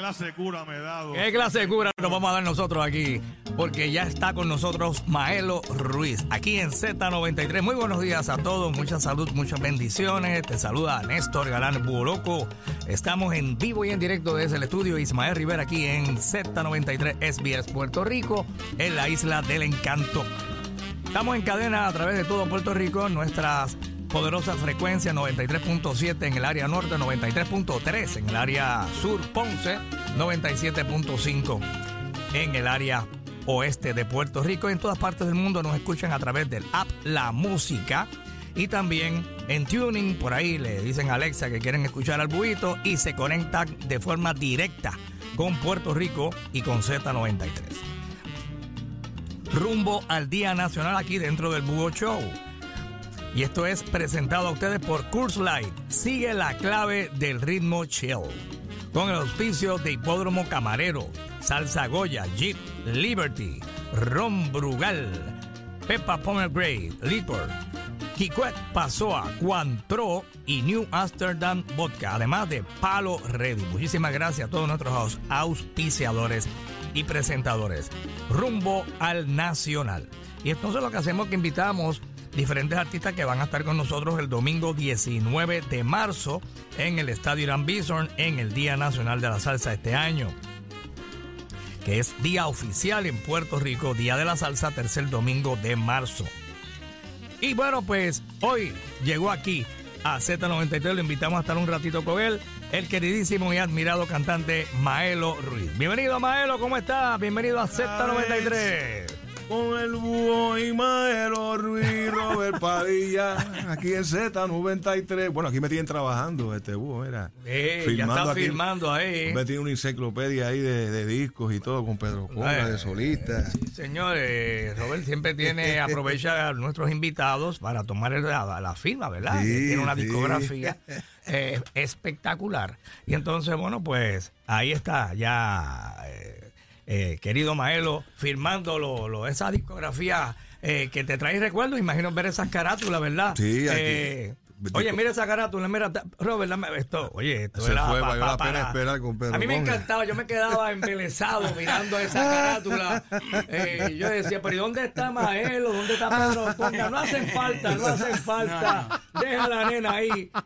Clase de cura me he dado? ¿Qué clase de cura nos vamos a dar nosotros aquí? Porque ya está con nosotros Maelo Ruiz, aquí en Z93. Muy buenos días a todos, mucha salud, muchas bendiciones. Te saluda Néstor Galán Buoloco. Estamos en vivo y en directo desde el estudio Ismael Rivera aquí en Z93 SBS Puerto Rico, en la isla del encanto. Estamos en cadena a través de todo Puerto Rico, nuestras poderosas frecuencias 93.7 en el área norte, 93.3 en el área sur, Ponce, 97.5 en el área oeste de Puerto Rico. En todas partes del mundo nos escuchan a través del app La Música y también en Tuning, por ahí le dicen a Alexa que quieren escuchar al buito y se conectan de forma directa con Puerto Rico y con Z93 rumbo al Día Nacional aquí dentro del Búho Show. Y esto es presentado a ustedes por Curse Light. Sigue la clave del ritmo chill. Con el auspicio de Hipódromo Camarero, Salsa Goya, Jeep, Liberty, Ron Brugal, Peppa Pomegranate, Liquor, Kikwet Pasoa, Cuantro y New Amsterdam Vodka, además de Palo Ready. Muchísimas gracias a todos nuestros aus- auspiciadores y presentadores. Rumbo al Nacional. Y entonces lo que hacemos es que invitamos diferentes artistas que van a estar con nosotros el domingo 19 de marzo en el Estadio Irán Bison en el Día Nacional de la Salsa este año que es día oficial en Puerto Rico, Día de la Salsa, tercer domingo de marzo. Y bueno, pues hoy llegó aquí a Z93, lo invitamos a estar un ratito con él, el queridísimo y admirado cantante Maelo Ruiz. Bienvenido Maelo, ¿cómo estás? Bienvenido a Z93. Con el búho y Maelo Ruiz, Robert Padilla, aquí en Z93. Bueno, aquí me tienen trabajando este búho, mira. Eh, ya está aquí. filmando ahí. Me tiene una enciclopedia ahí de, de discos y todo con Pedro Eh, de solista. Señores, Robert siempre tiene, aprovecha a nuestros invitados para tomar el- la, la firma, ¿verdad? Sí, tiene una sí. discografía eh, espectacular. Y entonces, bueno, pues ahí está ya, eh, eh, querido Maelo, firmando lo, lo- esa discografía eh, que te trae recuerdos. Imagino ver esas carátulas, ¿verdad? Sí, aquí. Oye, mira esa carátula, mira, Robert, dame esto. Oye, esto Se era fue, pa- valió pa- la pena para- esperar con Pedro A mí me encantaba, yo me quedaba embelesado mirando esa carátula. Eh, yo decía, pero ¿y dónde está Maelo? ¿Dónde está Pedro Conga? No hacen falta, no hacen falta. Deja a la nena ahí.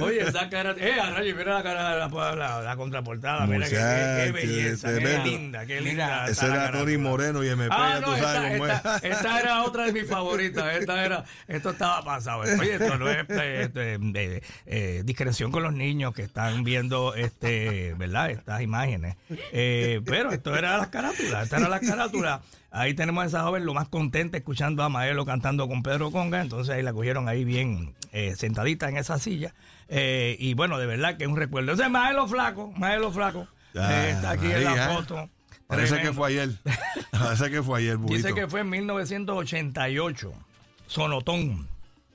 Oye, esa cara, eh, rayo, mira la cara, la, la, la contraportada, mira qué, qué- qué belleza, qué linda, qué linda. Ese era Tony carátula. Moreno y MP, Ah, no, tú esta, sabes cómo esta- es. esta era otra de mis favoritas. Esta era, esto estaba pasado. Oye, esto no es eh, eh, eh, eh, discreción con los niños que están viendo este, ¿verdad? Estas imágenes. Eh, pero esto era las carátulas, esta era la carátula. Ahí tenemos a esa joven lo más contenta escuchando a Maelo cantando con Pedro Conga. Entonces ahí la cogieron ahí bien eh, sentadita en esa silla. Eh, y bueno, de verdad que es un recuerdo. Ese es Maelo Flaco, Maelo Flaco. Ya, está aquí en la foto. Parece que fue ayer. Parece que fue ayer, Dice que fue en 1988. Sonotón.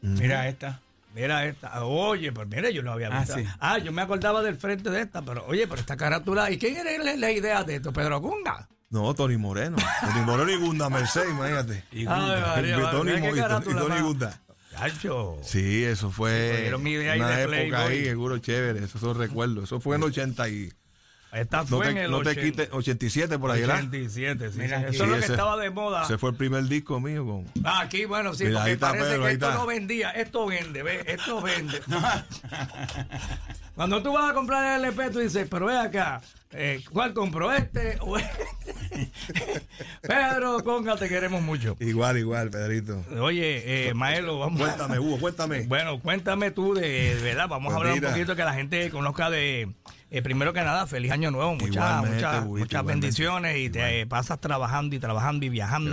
Mira esta. Mira esta. Oye, pues mira, yo no había Ah, visto. sí. Ah, yo me acordaba del frente de esta, pero oye, pero esta carátula. ¿Y quién era la, idea de esto? Pedro Cunga. No, Tony Moreno. Tony Moreno y Gunda Merced, imagínate. Y María, Tony, y y Tony. Gunda. Chacho. Sí, eso Sí, fue ahí una época Playboy. ahí, seguro chévere. Esos son recuerdos. Eso fue en 80 y... Esta No fue en te, el no te 80, quites, 87 por ahí, ¿verdad? 87, sí. Mira. Eso es lo que ese- estaba de moda. Ese fue el primer disco mío con... Ah, aquí, bueno, sí, Mira, porque parece Pedro, que esto está. no vendía. Esto vende, ¿ves? Esto vende. Cuando tú vas a comprar el LP, tú dices, pero ve acá, eh, ¿cuál compro? ¿Este o este? Pedro, Conga, te queremos mucho. Igual, igual, Pedrito. Oye, eh, Maelo, vamos a- Cuéntame, Hugo, cuéntame. Bueno, cuéntame tú de, de verdad, vamos a Pues hablar mira. un poquito que la gente conozca de eh, primero que nada, feliz año nuevo, muchas, muchas, muchas bendiciones y te pasas trabajando y trabajando y viajando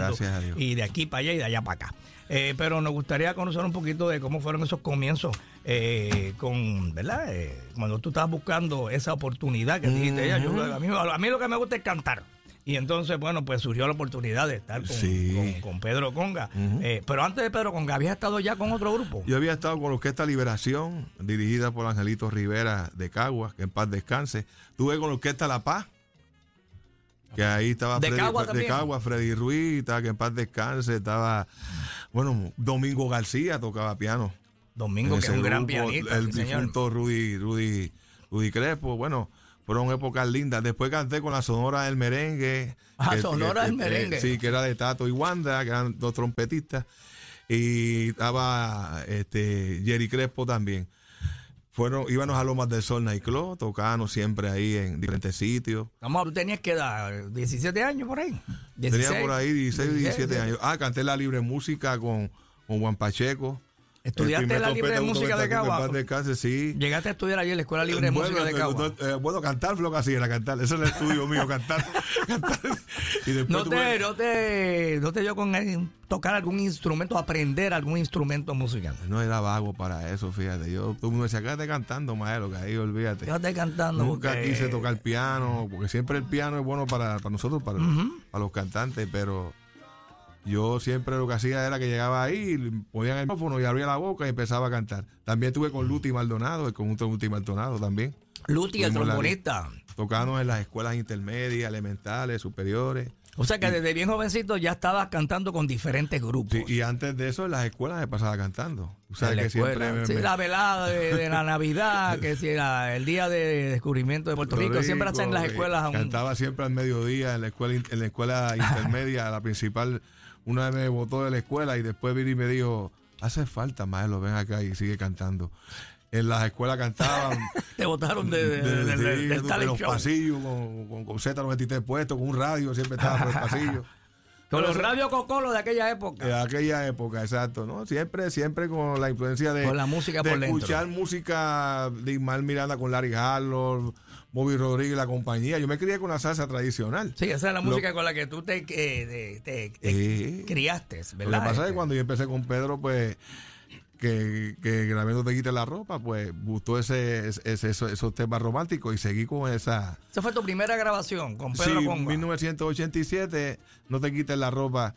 y de aquí para allá y de allá para acá. Eh, pero nos gustaría conocer un poquito de cómo fueron esos comienzos eh, con, ¿verdad? Eh, cuando tú estabas buscando esa oportunidad que dijiste, "Ya, yo- a, mí, a mí lo que me gusta es cantar. Y entonces, bueno, pues surgió la oportunidad de estar con, Sí. con- con Pedro Conga. Eh, pero antes de Pedro Conga, ¿habías estado ya con otro grupo? Yo había estado con la Orquesta Liberación, dirigida por Angelito Rivera de Caguas, que en paz descanse. Tuve con la Orquesta La Paz, que ahí estaba ¿De Freddy, Caguas de? Caguas, Freddy Ruiz, estaba que en paz descanse, estaba, bueno, Domingo García tocaba piano. Domingo, que es un gran pianista. El sí, señor. difunto Rudy, Rudy, Rudy Crespo, bueno, fueron épocas lindas. Después canté con la Sonora del Merengue. Ah, Sonora del eh, Merengue. sí, que era de Tato y Wanda, que eran dos trompetistas. Y estaba este, Jerry Crespo también. Fueron, íbamos a Lomas del Sol Nightclub, tocábamos siempre ahí en diferentes sitios. Vamos, tú tenías que dar 17 años por ahí. 16, Tenía por ahí 16, 17 16. años. Ah, canté la libre música con, con Juan Pacheco. ¿Estudiaste la libre trompeta música de Cagua? sí. Llegaste a estudiar ayer en la Escuela Libre de Música de Cagua. no, eh, bueno, cantar fue lo que hacía, era cantar. Ese es el estudio mío, cantar. cantar. Y después ¿No te, no, te, ¿No te dio con eh, tocar algún instrumento, aprender algún instrumento musical? No era vago para eso, fíjate. Yo, todo el mundo decía, quédate cantando, maestro, que ahí olvídate. Quédate cantando. Nunca porque- quise tocar piano, porque siempre el piano es bueno para, para nosotros, para, para los cantantes, pero yo siempre lo que hacía era que llegaba ahí, ponían el micrófono y abría la boca y empezaba a cantar. También estuve con Luti Maldonado, el conjunto Luti Maldonado también. Luti, el la- trombonista. Tocábamos en las escuelas intermedias, elementales, superiores. O sea que desde bien jovencito ya estabas cantando con diferentes grupos. Sí, y antes de eso en las escuelas se pasaba cantando. O sea, En la que siempre me- Sí, me- la velada de, de la Navidad, que si era el día de descubrimiento de Puerto Rico, siempre hacen en las eh, escuelas un- Cantaba siempre al mediodía en la escuela en la escuela intermedia, la principal. Una vez me botó de la escuela y después vino y me dijo, hace falta, maestro, ven acá y sigue cantando. En las escuelas cantaban te botaron de, de- de- del los show. pasillos con, con, con Z93 puesto, con un radio, siempre estaba por el pasillo. Con los radios Cocolo de aquella época. De aquella época, exacto, ¿no? Siempre, siempre con la influencia de, Con la música de por dentro. escuchar música de Ismael Miranda con Larry Harlow, Bobby Rodríguez y la compañía. Yo me crié con la salsa tradicional. Sí, esa es la Lo- música con la que tú te, eh, te- te- criaste, Lo ¿verdad? que pasa es Este, que cuando yo empecé con Pedro, pues, que, que grabando Te Quite la Ropa, pues, gustó ese, ese- esos, esos temas románticos y seguí con esa... Esa fue tu primera grabación con Pedro sí, Conga. 1987, No Te Quites la Ropa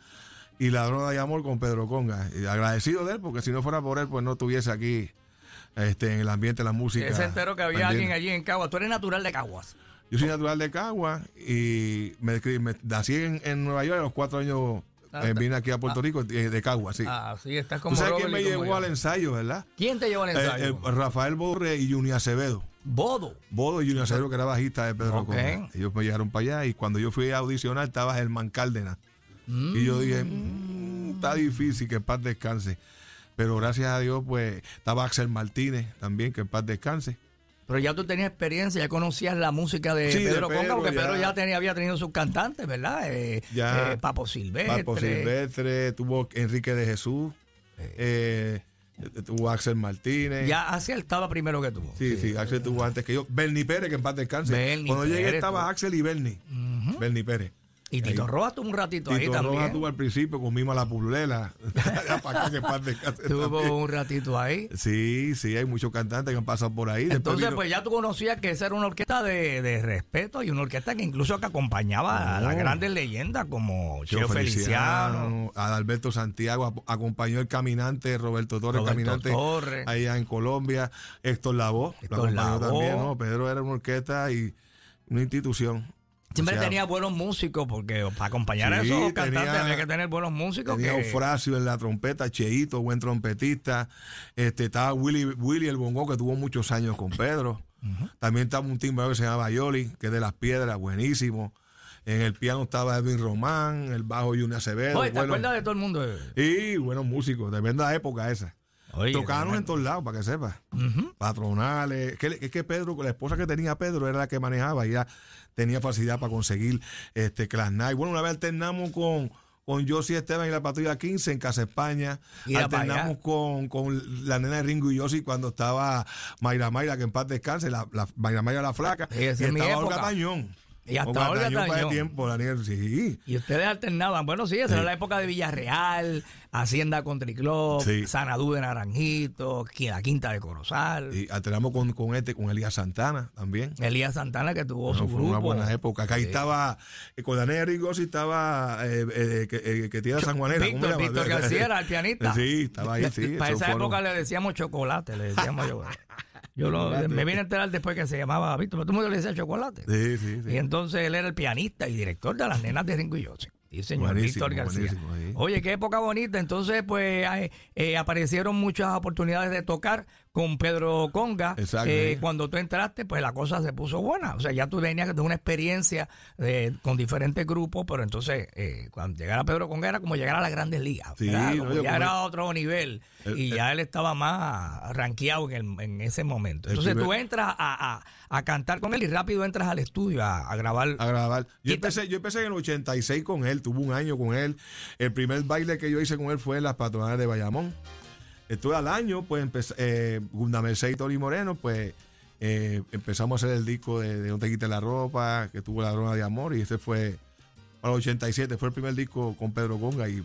y La Droga de Amor con Pedro Conga. Y agradecido de él, porque si no fuera por él, pues no estuviese aquí este, en el ambiente de la música. Él se enteró que había alguien allí en Caguas. Tú eres natural de Caguas. Yo soy natural de Cagua y me, me- nací en, en Nueva York a los cuatro años. Ah, eh, vine aquí a Puerto Rico eh, de Cagua, sí. Ah, sí, estás como ¿Tú sabes quién me llevó yo. al ensayo, verdad? ¿Quién te llevó al Eh, ensayo? eh, Rafael Borre y Junior Acevedo. Bodo. Bodo y Junior Acevedo, que era bajista de Pedro Ok. Conga. Ellos me llegaron para allá y cuando yo fui a audicionar estaba Germán Cárdenas. Y yo dije, "Mm, está difícil que paz descanse. Pero gracias a Dios, pues estaba Axel Martínez también, que en paz descanse. Pero ya tú tenías experiencia, ya conocías la música de Sí, de Pedro Conga, Pedro, porque ya. Pedro ya tenía, había tenido sus cantantes, ¿verdad? Eh, Ya. eh, Papo Silvestre. Papo Silvestre, tuvo Enrique de Jesús, eh, tuvo Axel Martínez. Ya Axel estaba primero que tú. Sí, sí, Axel tuvo antes que yo. Bernie Pérez, que en paz descanse. Bernie Cuando llegué estaba tú. Axel y Bernie. Bernie Pérez. Y Tito. Rojas tuvo un ratito ahí Tito también. Rojas tuvo al principio con Mima la Purulela. Ya para que un ratito ahí. Sí, sí, hay muchos cantantes que han pasado por ahí. Entonces, vino- pues ya tú conocías que esa era una orquesta de, de respeto y una orquesta que incluso que acompañaba a las grandes leyendas como Cheo Feliciano, Feliciano, Adalberto Santiago, acompañó el caminante Roberto Torres, Roberto caminante Torres. allá en Colombia, Héctor Lavoe, lo acompañó también, ¿no? Pedro era una orquesta y una institución. Siempre O sea, tenía buenos músicos, porque para acompañar a esos cantantes tenía- había que tener buenos músicos. Tenía que- Eufrasio en la trompeta, Cheito, buen trompetista. Este, estaba Willy, Willy el bongo, que tuvo muchos años con Pedro. También estaba un timbre que se llama Yoli, que es de las piedras, buenísimo. En el piano estaba Edwin Román, el bajo Junior Acevedo. Oye, ¿te bueno, acuerdas de todo el mundo? y buenos músicos, tremenda época esa. Oye, en todos lados, para que sepas. Patronales. Que, es que Pedro, la esposa que tenía Pedro era la que manejaba y ella tenía facilidad para conseguir este Class Night. Bueno, una vez alternamos con, con Esteban y la patrulla 15 en Casa España. Mira Alternamos con, con la nena de Ringo y Josie cuando estaba Mayra Mayra, que en paz descanse, la, la Mayra Mayra la flaca. Y estaba Olga época. Y hasta tiempo, niña, sí. Y ustedes alternaban. Bueno, sí, esa Sí. era la época de Villarreal, Hacienda Country Club, Sí. Sanadú de Naranjito, la Quinta de Corozal. Y alternamos con, con este, con Elías Santana también. Elías Santana que tuvo Bueno, su fue grupo. una buena época. Acá ahí Sí. estaba, eh, con de Ringo Josie estaba eh, eh, que, eh, que tiene San Juanera. ¿cómo Víctor? Víctor García era el pianista. Sí, estaba ahí, sí. Para esa época le decíamos chocolate, le decíamos yo. Yo lo- me vine a enterar después que se llamaba Víctor, pero todo el mundo le decía chocolate. Sí, sí, sí. Y entonces él era el pianista y director de las nenas de Ringo y Josie. Sí, señor Buenísimo, Víctor García. Oye, qué época bonita. Entonces, pues, eh, eh, aparecieron muchas oportunidades de tocar con Pedro Conga. Eh. Cuando tú entraste, pues la cosa se puso buena. O sea, ya tú venías de una experiencia eh, con diferentes grupos, pero entonces, eh, cuando llegara Pedro Conga era como llegar a las grandes ligas. Sí, ya como- era otro nivel. El- y el- ya él estaba más rankeado en, el- en ese momento. Entonces, tú primer- entras a, a- a cantar con él y rápido entras al estudio a, a grabar. a grabar. Yo empecé, yo empecé en el 86 con él, tuve un año con él. El primer baile que yo hice con él fue en las patronales de Bayamón. Estuve al año, pues empecé, eh, Gunda Merced y Tori Moreno, pues eh, empezamos a hacer el disco de, de No te quites la ropa, que tuvo la drona de amor, y ese fue para el 87, fue el primer disco con Pedro Conga y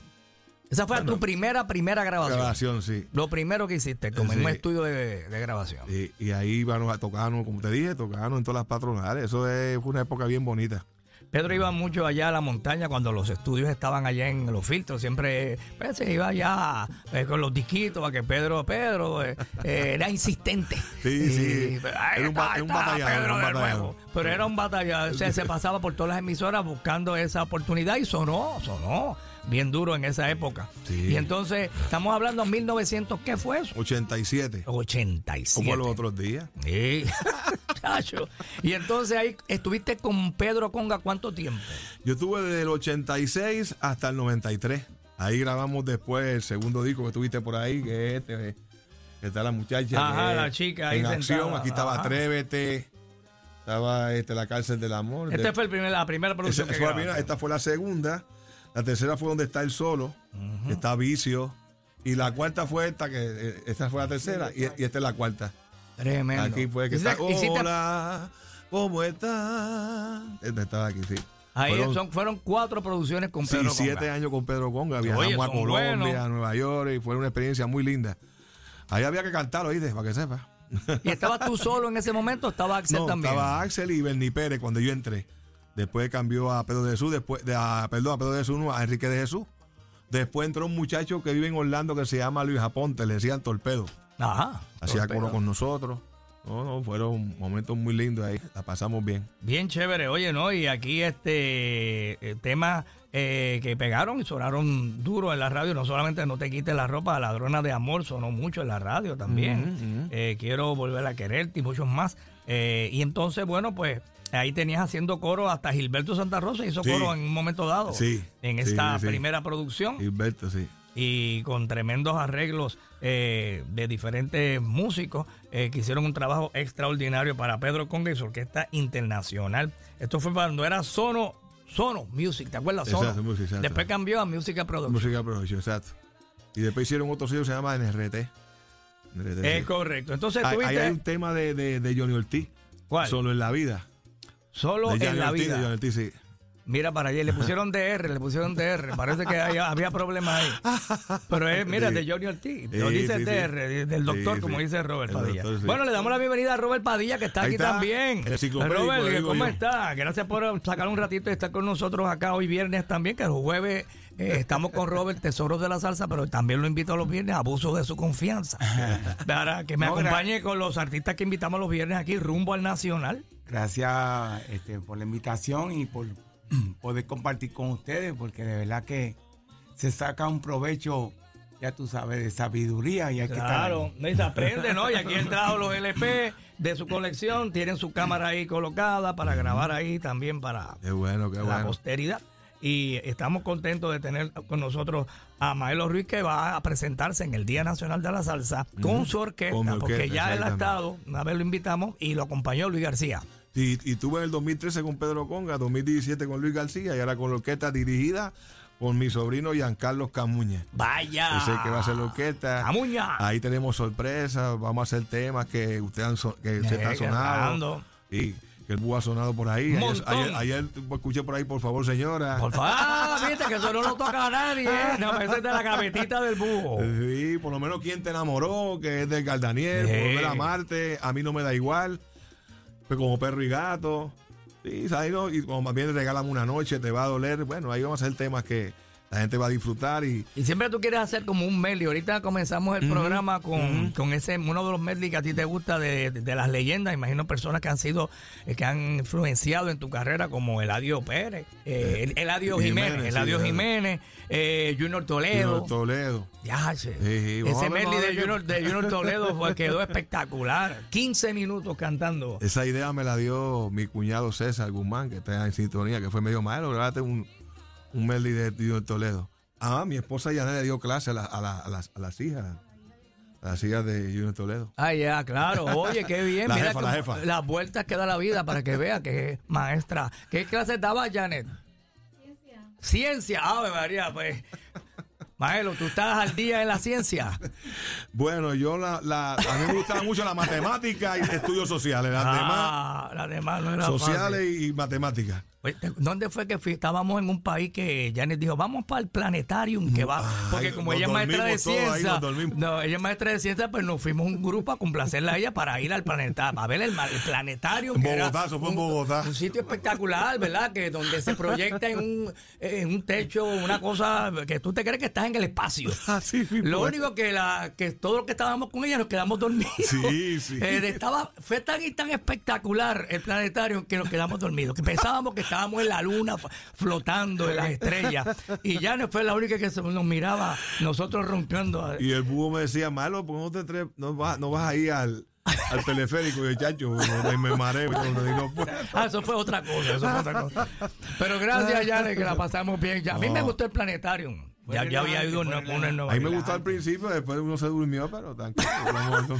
Esa fue tu primera, primera grabación. grabación, sí. Lo primero que hiciste, como en un Sí. estudio de, de grabación. Y, y ahí íbamos a tocarnos, como te dije, tocarnos en todas las patronales. Eso es- fue una época bien bonita. Pedro iba mucho allá a la montaña cuando los estudios estaban allá en los filtros. Siempre pues, se iba allá eh, con los disquitos para que Pedro, Pedro eh, eh, era insistente. Sí, sí. Era un era un batallador. Pero era un batallador. O sea, se pasaba por todas las emisoras buscando esa oportunidad y sonó, sonó bien duro en esa época. Sí. Y entonces, estamos hablando de 1900, ¿qué fue eso? 87. 87. Como los otros días. Sí. Y entonces ahí estuviste con Pedro Conga cuánto tiempo? Yo estuve desde el 86 hasta el 93. Ahí grabamos después el segundo disco que tuviste por ahí, que es este, que está la muchacha. Ajá, que la chica ahí En sentada. acción, aquí estaba Ajá. Atrévete, estaba este, La Cárcel del Amor. Esta De- fue el primer, la primera esa- producción que fue la grabaste. primera, esta fue la segunda. La tercera fue donde está el solo, que está Vicio. Y la cuarta fue esta, que eh, esta fue la tercera, y, y esta es la cuarta. Tremendo. Aquí fue que está. Hola, ¿cómo estás? Esta estaba aquí, sí. ahí Fueron- son, fueron cuatro producciones con Sí, Pedro siete Conga. años con Pedro Conga. Viajamos Oye, a Colombia, buenos. a Nueva York y fue una experiencia muy linda. Ahí había que cantar, oíste, para que sepa. ¿Y estabas tú solo en ese momento estaba Axel No, también? estaba Axel y Bernie Pérez cuando yo entré. Después cambió a Pedro de Jesús, después de, a, perdón, a Pedro de Jesús, a Enrique de Jesús. Después entró un muchacho que vive en Orlando que se llama Luis Aponte, le decían Torpedo. Ajá. Hacía coro con nosotros. No, no, fueron momentos muy lindos ahí. La pasamos bien. Bien chévere, oye, ¿no? Y aquí este eh, temas eh, que pegaron y sonaron duro en la radio, no solamente No te quites la ropa, Ladrona de Amor sonó mucho en la radio también. Eh, quiero volver a quererte y muchos más. Eh, y entonces, bueno, pues ahí tenías haciendo coro hasta Gilberto Santa Rosa hizo Sí. coro en un momento dado. Sí, En esta sí. primera producción Gilberto, sí. y con tremendos arreglos eh, de diferentes músicos eh, que hicieron un trabajo extraordinario para Pedro Conga y su orquesta internacional. Esto fue cuando era Sono, Sono Music, ¿te acuerdas? Sono. Exacto, Music, exacto. Después cambió a Música Production. Música Production, exacto. Y después hicieron otro sello que se llama NRT. NRT, Es correcto. Entonces tuviste ahí hay un tema de, de, de Johnny Ortiz. ¿Cuál? Solo en la vida. Solo de en la Ortiz, de vida. Johnny Ortiz, sí. Mira para allá, le pusieron DR, le pusieron DR. Parece que había, había problemas ahí. Pero es, mira, Sí. de Johnny Ortiz. Sí, Lo dice. DR, del doctor, como dice Robert Padilla. doctor. Bueno, le damos la bienvenida a Robert Padilla, que está Ahí aquí está, también. Robert, ¿cómo yo. está? Gracias por sacar un ratito y estar con nosotros acá hoy viernes también, que el jueves eh, estamos con Robert, Tesoros de la Salsa, pero también lo invito a los viernes, abuso de su confianza. Para que me No, acompañe con los artistas que invitamos los viernes aquí, rumbo al Nacional. Gracias este, por la invitación y por poder compartir con ustedes, porque de verdad que se saca un provecho, ya tú sabes, de sabiduría y Claro, y se aprende, ¿no? Y aquí han traído los LP de su colección, tienen su cámara ahí colocada para grabar ahí también para Qué bueno, qué la bueno. posteridad. Y estamos contentos de tener con nosotros a Maelo Ruiz que va a presentarse en el Día Nacional de la Salsa con su orquesta, Con porque ya él ha estado, una vez lo invitamos y lo acompañó Luis García. Y, y tuve en el 2013 con Pedro Conga, 2017 con Luis García y ahora con la orquesta dirigida con mi sobrino Giancarlo Camuña. Vaya. Ese que va a hacer la orquesta. Camuña. Ahí tenemos sorpresas, vamos a hacer temas que ustedes han so- que se están sonando. Y que el búho ha sonado por ahí. Ayer, ayer- ayer escuché por ahí, por favor, señora. Por favor, ah, viste que eso no lo toca a nadie. ¿eh? No, es de la gavetita del búho. Sí, por lo menos quien te enamoró, que es de Gardaniel, Sí. por volver a amarte, a mí no me da igual. Pues como perro y gato. Sí, ¿sabes? no? Y como más bien regálame una noche, te va a doler. Bueno, ahí vamos a hacer temas que la gente va a disfrutar y Y siempre tú quieres hacer como un medley. Ahorita comenzamos el programa con, con ese uno de los medley que a ti te gusta de, de- de las leyendas. Imagino personas que han sido, eh, que han influenciado en tu carrera, como Eladio Pérez, eh, el- Eladio Jiménez, Jiménez, Eladio. Jiménez, eh, Junior Toledo. Junior Toledo. Ya, che. sí, ese medley de Junior, de Junior Toledo fue, quedó espectacular. 15 minutos cantando. Esa idea me la dio mi cuñado César Guzmán, que está en sintonía, que fue medio malo. Grábate un, un medley de Junior Toledo. Ah, mi esposa Yané le dio clase a, la- a la- a las, a las hijas. A las hijas de Junior Toledo. Ah, ya, claro. Oye, qué bien. La Mira jefa, cómo- la jefa. las vueltas que da la vida para que vea que es maestra. ¿Qué clase daba Janet? Ciencia. Ciencia. Ave María, pues. Maelo, ¿tú estás al día en la ciencia? Bueno, yo la, la- a mí me gustaba mucho la matemática y estudios sociales. Las demás, Ah, las demás no era sociales fácil. y matemáticas. Oye, ¿te- ¿Dónde fue que fui? Estábamos en un país que Janet dijo, vamos para el planetarium, que va. Porque Ay, como ella es maestra de ahí, ciencia, no, ella es maestra de ciencia, pues nos fuimos un grupo a complacerla a ella para ir al planeta, a ver el, el planetarium. En que era Bogotá, eso fue en Bogotá. Un sitio espectacular, ¿verdad? Que donde se proyecta en un, en un techo una cosa que tú te crees que estás en el espacio. Así mismo Lo es. único que la que todos los que estábamos con ella nos quedamos dormidos. Sí, sí. Eh, estaba, fue tan y tan espectacular el planetario que nos quedamos dormidos. Que pensábamos que estábamos en la luna flotando en las estrellas. Y ya no fue la única que se nos miraba, nosotros rompiendo. Y el búho me decía, malo, pues no, te tre- no, vas, no vas a ir al, al teleférico. Y yo, chacho, me, me mareo. y no, no puedo". Ah, eso fue otra cosa, eso fue otra cosa. Pero gracias, Yane, que la pasamos bien. Ya, a mí me gustó el planetario. Ya, ya había ido uno, uno en Nueva A mí me gustó al principio, después uno se durmió, pero tranquilo.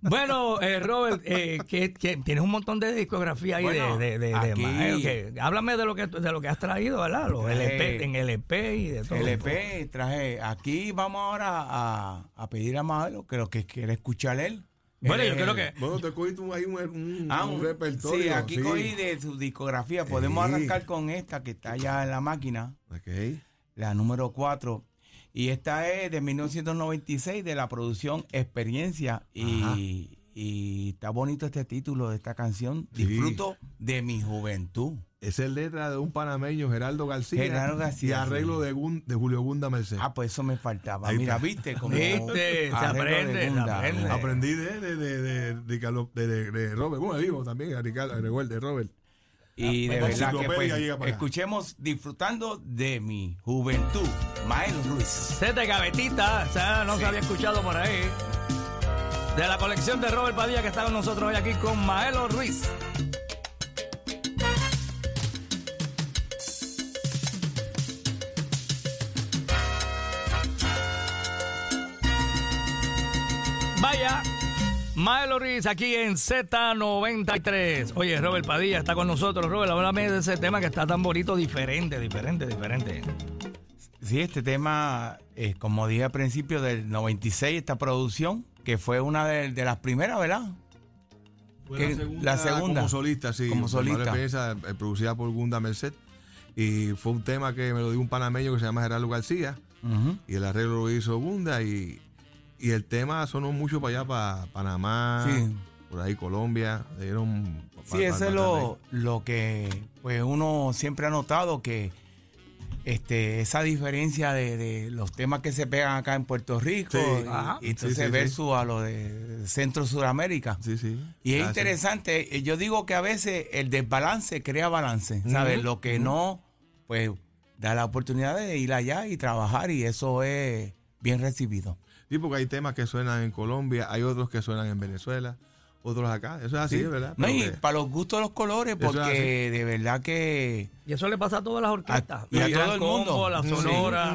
Bueno, eh, Robert, eh, que, que tienes un montón de discografía ahí Bueno, de, de, de, de aquí- Mael, que- háblame de lo que de lo que has traído, ¿verdad? Los Traje- LP, en LP y de todo. LP, traje. Aquí vamos ahora a, a pedir a Madero que lo que quiere escuchar él. Bueno, yo es creo que Bueno, te cogiste un, ahí un, un, Ah, un repertorio. Sí, aquí sí. cogí de su discografía. Podemos Sí. arrancar con esta que está ya en la máquina, Ok. La número 4. Y esta es de 1996 de la producción Experiencia. Y, y está bonito este título de esta canción. Sí. Disfruto de mi juventud. Esa es letra de un panameño, Gerardo García. Gerardo García, Y arreglo de, Gun- de Julio Gunda Merced. Ah, pues eso me faltaba. Ahí Mira, está. viste como Viste, se aprende, se aprende. Aprendí de, de, de, de, de Carlos- de- de- de Robert. Bueno, digo también, de Robert. Y de verdad que pues, escuchemos disfrutando de mi juventud. Mael Ruiz. Sete Gavetita, o sea, no se había escuchado por ahí. De la colección de Robert Padilla que está con nosotros hoy aquí con Maelo Ruiz. Maelo Ruiz aquí en Z93. Oye, Robert Padilla está con nosotros. Robert, háblame de ese tema que está tan bonito, diferente, diferente, diferente. Sí, este tema, eh, como dije al principio del 96, esta producción, que fue una de, de las primeras, ¿verdad? Fue Que- la segunda. Como solista, sí. Como solista. Pérez, eh, producida por Gunda Merced. Y fue un tema que me lo dio un panameño que se llama Gerardo García. Y el arreglo lo hizo Gunda. Y, y el tema sonó mucho para allá, para Panamá, Sí. por ahí Colombia. dieron Sí, eso es lo, lo que pues uno siempre ha notado que este esa diferencia de, de los temas que se pegan acá en Puerto Rico Sí. y, Ajá. y entonces Sí, versus a lo de Centro Suramérica. Sí, sí. Y es Ah, interesante, eh, yo digo que a veces el desbalance crea balance, ¿sabes? Lo que no, pues da la oportunidad de ir allá y trabajar y eso es bien recibido. Sí, porque hay temas que suenan en Colombia, hay otros que suenan en Venezuela, otros acá. Eso es así, ¿verdad? No, y que- para los gustos de los colores, porque de verdad que Y eso le pasa a todas las orquestas. A- y a La Gran todo el mundo. Combo, la Sí. Sonora.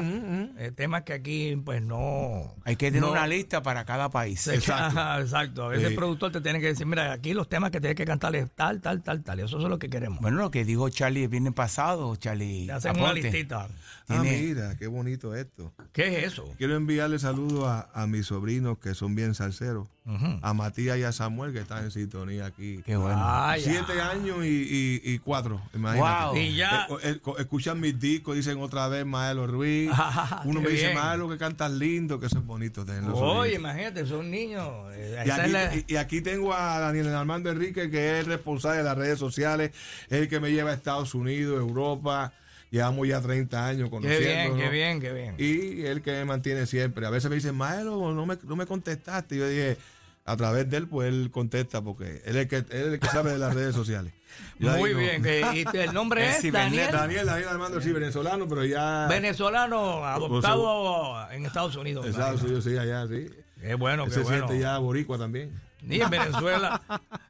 eh, temas que aquí, pues no. hay que tener no- una lista para cada país. Exacto. Exacto. A veces Sí. el productor te tiene que decir, mira, aquí los temas que tienes que cantar es tal, tal, tal, tal. Y eso es lo que queremos. Bueno, lo que dijo Charlie el viernes pasado, Charlie. Te hacen una listita. Ah, tiene- mira, qué bonito esto. ¿Qué es eso? Quiero enviarle saludos a, a mis sobrinos que son bien salseros. Ujú. A Matías y a Samuel que están en sintonía aquí. Qué bueno. Vaya. Siete años y, y- y cuatro, imagínate. Wow. Y ya- Eh, eh, escuchan mis discos, dicen otra vez Maelo Ruiz. Uno Qué me dice, bien. Maelo, que cantas lindo, que eso es bonito tenerlo. Oye, imagínate, son niños. Eh, Y esa aquí, es la- y- y aquí tengo a Daniel Armando Enrique, que es el responsable de las redes sociales, es el que me lleva a Estados Unidos, Europa. Llevamos ya 30 años Qué conociendo. bien, qué bien, qué bien. Y él que me mantiene siempre. A veces me dicen, Maelo, no me, no me contestaste. Y yo dije, a través de él, pues él contesta, porque él es el que, él es el que sabe de las redes sociales. Yo Muy digo, bien. y el nombre Es es. Daniel. Daniel, Daniel Armando, sí, venezolano, pero ya. Venezolano adoptado en Estados Unidos. Estados. Unidos, sí, allá, sí. Qué bueno, qué Se bueno. siente ya boricua también. Y en Venezuela,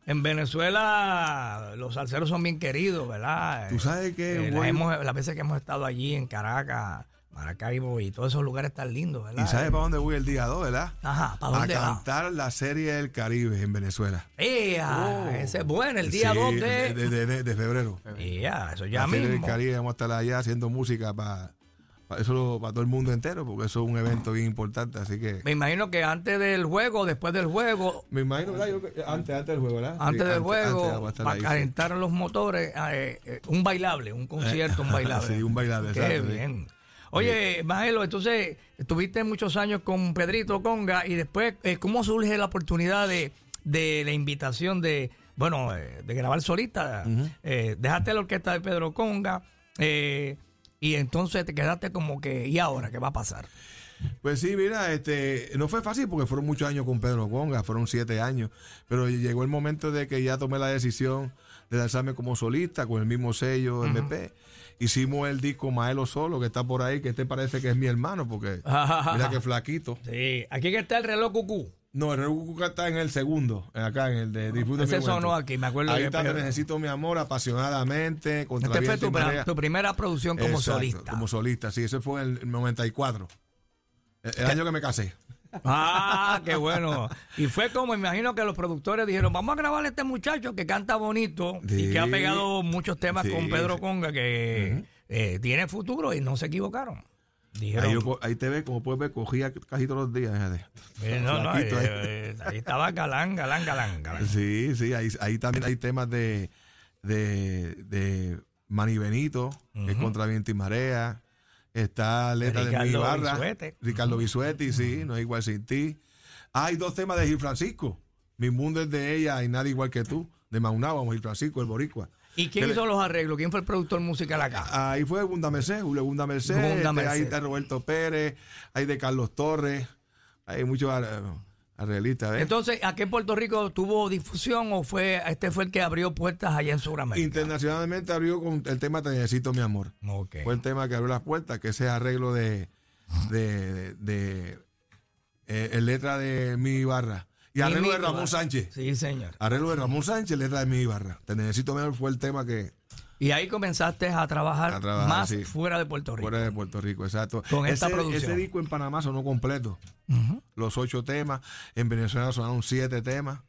en Venezuela los salseros son bien queridos, ¿verdad? Tú sabes que, Eh, las, güey, hemos- las veces que hemos estado allí en Caracas, Maracaibo y todos esos lugares tan lindos, ¿verdad? ¿Y sabes para dónde voy el día 2, verdad? Ajá, ¿para A dónde va? cantar la serie del Caribe en Venezuela. ¡Ea! Ese es bueno, el día Sí, 2 de... de, de- de- de febrero. ¡Ea! Eso ya la serie del mismo. Caribe, vamos a estar allá haciendo música para, eso lo- para todo el mundo entero, porque eso es un evento bien importante. Así que Me imagino que antes del juego, después del juego, me imagino, ¿verdad? Yo antes, antes del juego, ¿verdad? antes Sí, del juego, antes para ahí, sí. calentar los motores, eh, eh, un bailable, un concierto, un bailable. Sí, un bailable, Qué exacto, sí. bien. Oye, Maelo, entonces estuviste muchos años con Pedrito Conga y después, eh, ¿cómo surge la oportunidad de, de la invitación de, bueno, eh, de grabar solista? Eh, dejaste la orquesta de Pedro Conga eh, y entonces te quedaste como que, ¿y ahora qué va a pasar? Pues sí, mira, este, no fue fácil porque fueron muchos años con Pedro Conga, fueron siete años, pero llegó el momento de que ya tomé la decisión de lanzarme como solista con el mismo sello MP. Hicimos el disco Maelo Solo, que está por ahí, que este parece que es mi hermano, porque mira que flaquito. Sí, aquí que está el reloj cucú. No, el Rebucuca está en el segundo, acá en el de Disfruta Ese mi Momento. sonó aquí, me acuerdo Ahí está, Necesito Mi Amor, Apasionadamente, contra Esta fue tu, tu primera producción como Exacto, solista. Como solista, sí, ese fue en el 94. El, el año que me casé. Ah, qué bueno. Y fue como, imagino que los productores dijeron, vamos a grabar a este muchacho que canta bonito y que ha pegado muchos temas Sí, con Pedro. Conga, que eh, tiene futuro y no se equivocaron. Dijeron, Ahí, yo co- ahí te ves, como puedes ver, cogía casi todos los días. eh, no, no, ahí. eh, eh, ahí estaba galán, galán, galán, galán. Sí, sí, ahí, ahí también hay temas de, de, de Manny Benito, que es contra viento y marea. Está letra de, mi Ricardo barra. Bisuete. Ricardo Bisuetti, sí, no es igual sin ti. Hay dos temas de Gil Francisco. Mi mundo es de ella y nadie igual que tú. De Maunabo, Gil Francisco, el Boricua. ¿Y quién hizo los arreglos? ¿Quién fue el productor musical acá? Ahí fue Gunda Merced, Julio Gunda Merced. Gunda este, Merced. Ahí está Roberto Pérez, hay de Carlos Torres. Hay muchos ar- arreglistas. ¿ves? Entonces, ¿aquí en Puerto Rico tuvo difusión o fue este fue el que abrió puertas allá en Sudamérica? Internacionalmente abrió con el tema Te Necesito Mi Amor. Ok. Fue el tema que abrió las puertas, que ese arreglo de, de, de, eh, el letra de Mi Barra. Y arreglo de Ramón. Sánchez. Sí, señor. Arreglo de Ramón Sánchez, letra de Mi Barra. Te Necesito Mi Amor fue el tema que Y ahí comenzaste a trabajar, A trabajar, más sí. fuera de Puerto Rico. fuera de Puerto Rico, exacto. Con esta producción. ese disco en Panamá sonó completo. Los ocho temas. En Venezuela sonaron siete temas.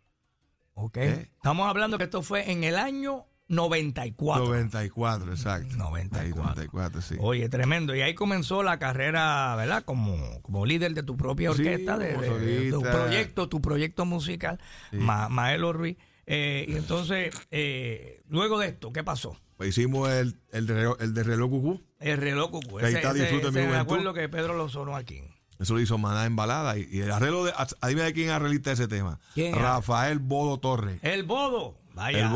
Ok. ¿Eh? Estamos hablando que esto fue en el año 94. 94, exacto. 94. Ahí, 94, sí. Oye, tremendo. Y ahí comenzó la carrera, ¿verdad? Como, como líder de tu propia Sí, orquesta, de, de- de tu proyecto, tu proyecto musical, Ma- Maelo Ruiz. Eh, y entonces, eh, luego de esto, ¿qué pasó? Pues hicimos el, el, de, reloj- el de reloj cucú. El reloj cucú. Ahí Ese, está, ese- disfrute mi ese me juventud. acuerdo que Pedro lo sonó aquí. Eso lo hizo Maná en balada. Y, y el arreglo de. Adivina de quién arreglista ese tema. ¿Quién? Rafael Bodo Torres. El Bodo. Vaya, el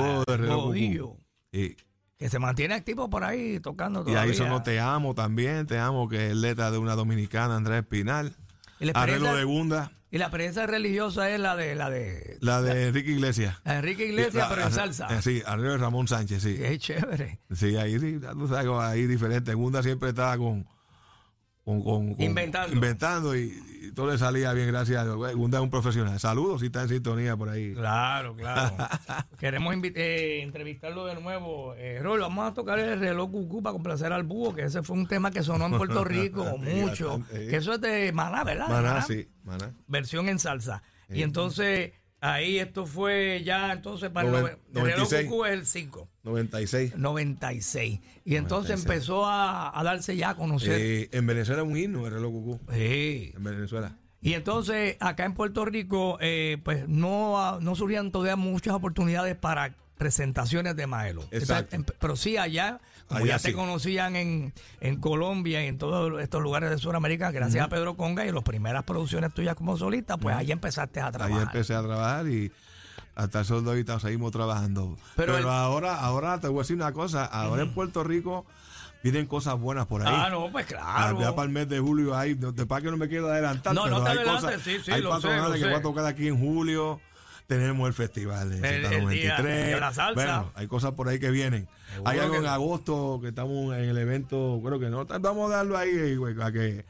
Bodo de. Y, que se mantiene activo por ahí tocando y todavía. ahí sonó Te Amo también. Te Amo, que es letra de una dominicana, Andrés Espinal. Y Arreglo de Gunda. Y la experiencia religiosa es la de la de La de Enrique Iglesias. la Enrique Iglesias, La- pero en salsa. eh, Sí, arreglo de Ramón Sánchez, sí. Es chévere. Sí, ahí sí, tú sabes, ahí diferente. Gunda siempre estaba con, con- con- con- Inventando. inventando y, y todo le salía bien, gracias a Dios. Un, un profesional. Saludos si está en sintonía por ahí. Claro, claro. Queremos eh, entrevistarlo de nuevo. Eh, Rol, vamos a tocar el reloj cucú para complacer al búho, que ese fue un tema que sonó en Puerto Rico mucho. Que eso es de Maná, ¿verdad? Maná, Maná. sí, maná. Versión en salsa. Y entonces, ahí esto fue ya, entonces, para el, Noven- nove- el reloj 96. cucú es el 5. 96. 96. Y entonces 96. empezó a, a darse ya a conocer. Eh, en Venezuela es un himno el reloj cucú. Sí. En Venezuela. Y entonces acá en Puerto Rico, eh, pues no, no surgían todavía muchas oportunidades para presentaciones de Maelo. Exacto. Pero sí allá, como ya te sí. conocían en, en Colombia y en todos estos lugares de Sudamérica, gracias a Pedro Conga y las primeras producciones tuyas como solista, pues ahí empezaste a Ahí trabajar. empecé a trabajar y hasta el sol de ahorita seguimos trabajando. Pero Pero, el- ahora, ahora te voy a decir una cosa. Ahora en Puerto Rico vienen cosas buenas por ahí. Ah, no, pues claro. Ah, Ya para el mes de julio hay, de para que no me quiero adelantar, No, no te hay adelantes, cosas, sí, sí, hay lo sé, lo que sé. voy a tocar aquí en julio. Tenemos el festival de El- el Z93. día de la salsa. Bueno, hay cosas por ahí que vienen. Seguro hay algo en agosto que estamos en el evento, creo que no. Vamos a darlo ahí güey, para que,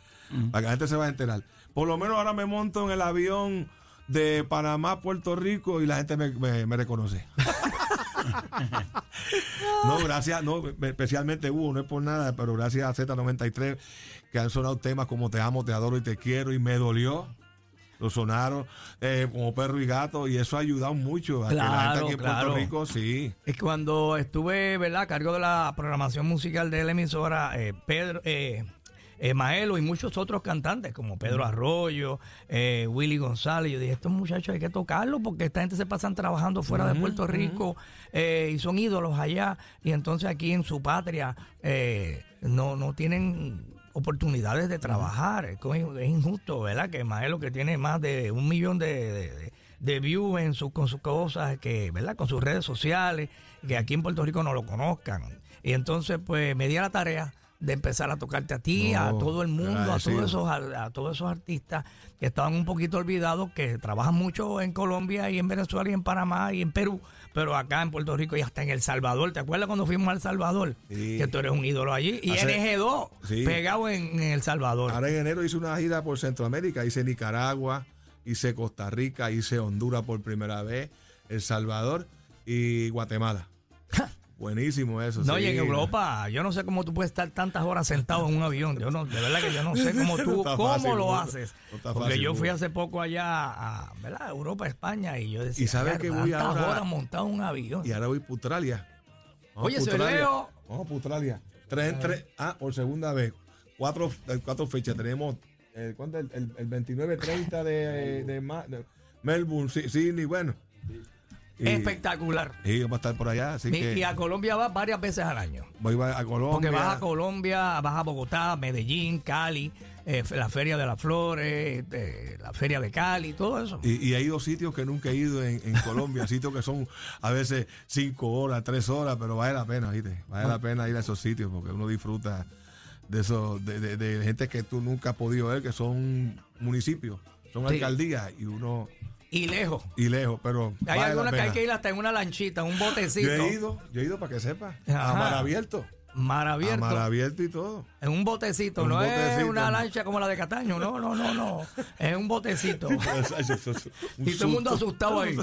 para que la gente se vaya a enterar. Por lo menos ahora me monto en el avión de Panamá a Puerto Rico y la gente me, me- me reconoce. No, gracias, no, especialmente Hugo, no es por nada, pero gracias a Z93 que han sonado temas como Te amo, te adoro y te quiero y me dolió. Lo sonaron eh, como perro y gato y eso ha ayudado mucho a que la gente aquí en claro. Puerto Rico, sí. Es cuando estuve, ¿verdad?, a cargo de la programación musical de la emisora, eh, Pedro, eh, eh, Maelo y muchos otros cantantes, como Pedro Arroyo, eh, Willy González, yo dije, estos muchachos hay que tocarlos porque esta gente se pasan trabajando fuera de Puerto Rico eh, y son ídolos allá, y entonces aquí en su patria eh, no, no tienen oportunidades de trabajar. Es, es injusto, ¿verdad? Que Maelo que tiene más de un millón de, de- views en con sus cosas, que, ¿verdad? Con sus redes sociales, que aquí en Puerto Rico no lo conozcan. Y entonces, pues, me di a la tarea de empezar a tocarte a ti, a todo el mundo, a todos esos a, a todos esos artistas que estaban un poquito olvidados, que trabajan mucho en Colombia y en Venezuela y en Panamá y en Perú, pero acá en Puerto Rico y hasta en El Salvador. ¿Te acuerdas cuando fuimos a El Salvador? Sí. Que tú eres un ídolo allí. Y Hace- NG2, Sí. pegado en, en El Salvador. Ahora en enero hice una gira por Centroamérica, hice Nicaragua, hice Costa Rica, hice Honduras por primera vez, El Salvador y Guatemala. Buenísimo eso. No, sí. y en Europa, yo no sé cómo tú puedes estar tantas horas sentado en un avión. Yo no, de verdad que yo no sé cómo tú, No cómo fácil, lo haces. no Porque fácil, yo fui hace poco allá a, ¿verdad? Europa, España, y yo decía, ¿Y sabes "Ay, que voy tantas ahora- horas montado en un avión. Y ahora voy a Australia. Vamos Oye, a se leo. Vamos a Australia. Tres en tres. Ah, por segunda vez. Cuatro, eh, cuatro fechas. Tenemos eh, ¿cuánto? el, el, el 29-30 de, de, Ma- de Melbourne, Sí- Sydney, bueno. Y, Espectacular. y vamos a estar por allá. Así Y, que y a Colombia vas varias veces al año. voy a Colombia. Porque vas a Colombia, vas a Bogotá, Medellín, Cali, eh, la Feria de las Flores, eh, la Feria de Cali, todo eso. Y, y he ido a sitios que nunca he ido en, en Colombia, sitios que son a veces cinco horas, tres horas, pero vale la pena, ¿viste? Vale la pena ir a esos sitios porque uno disfruta de esos, de, de- de gente que tú nunca has podido ver, que son municipios, son Sí. alcaldías y uno, Y lejos. y lejos, pero Hay vale algunas que hay que ir hasta en una lanchita, un botecito. Yo he ido, yo he ido para que sepa, Ajá. a mar abierto, Mar a abierto. mar abierto y todo. En un botecito, Un no es una lancha como la de Cataño, no, no, no, no. Es un botecito. Un y todo el mundo asustado ahí.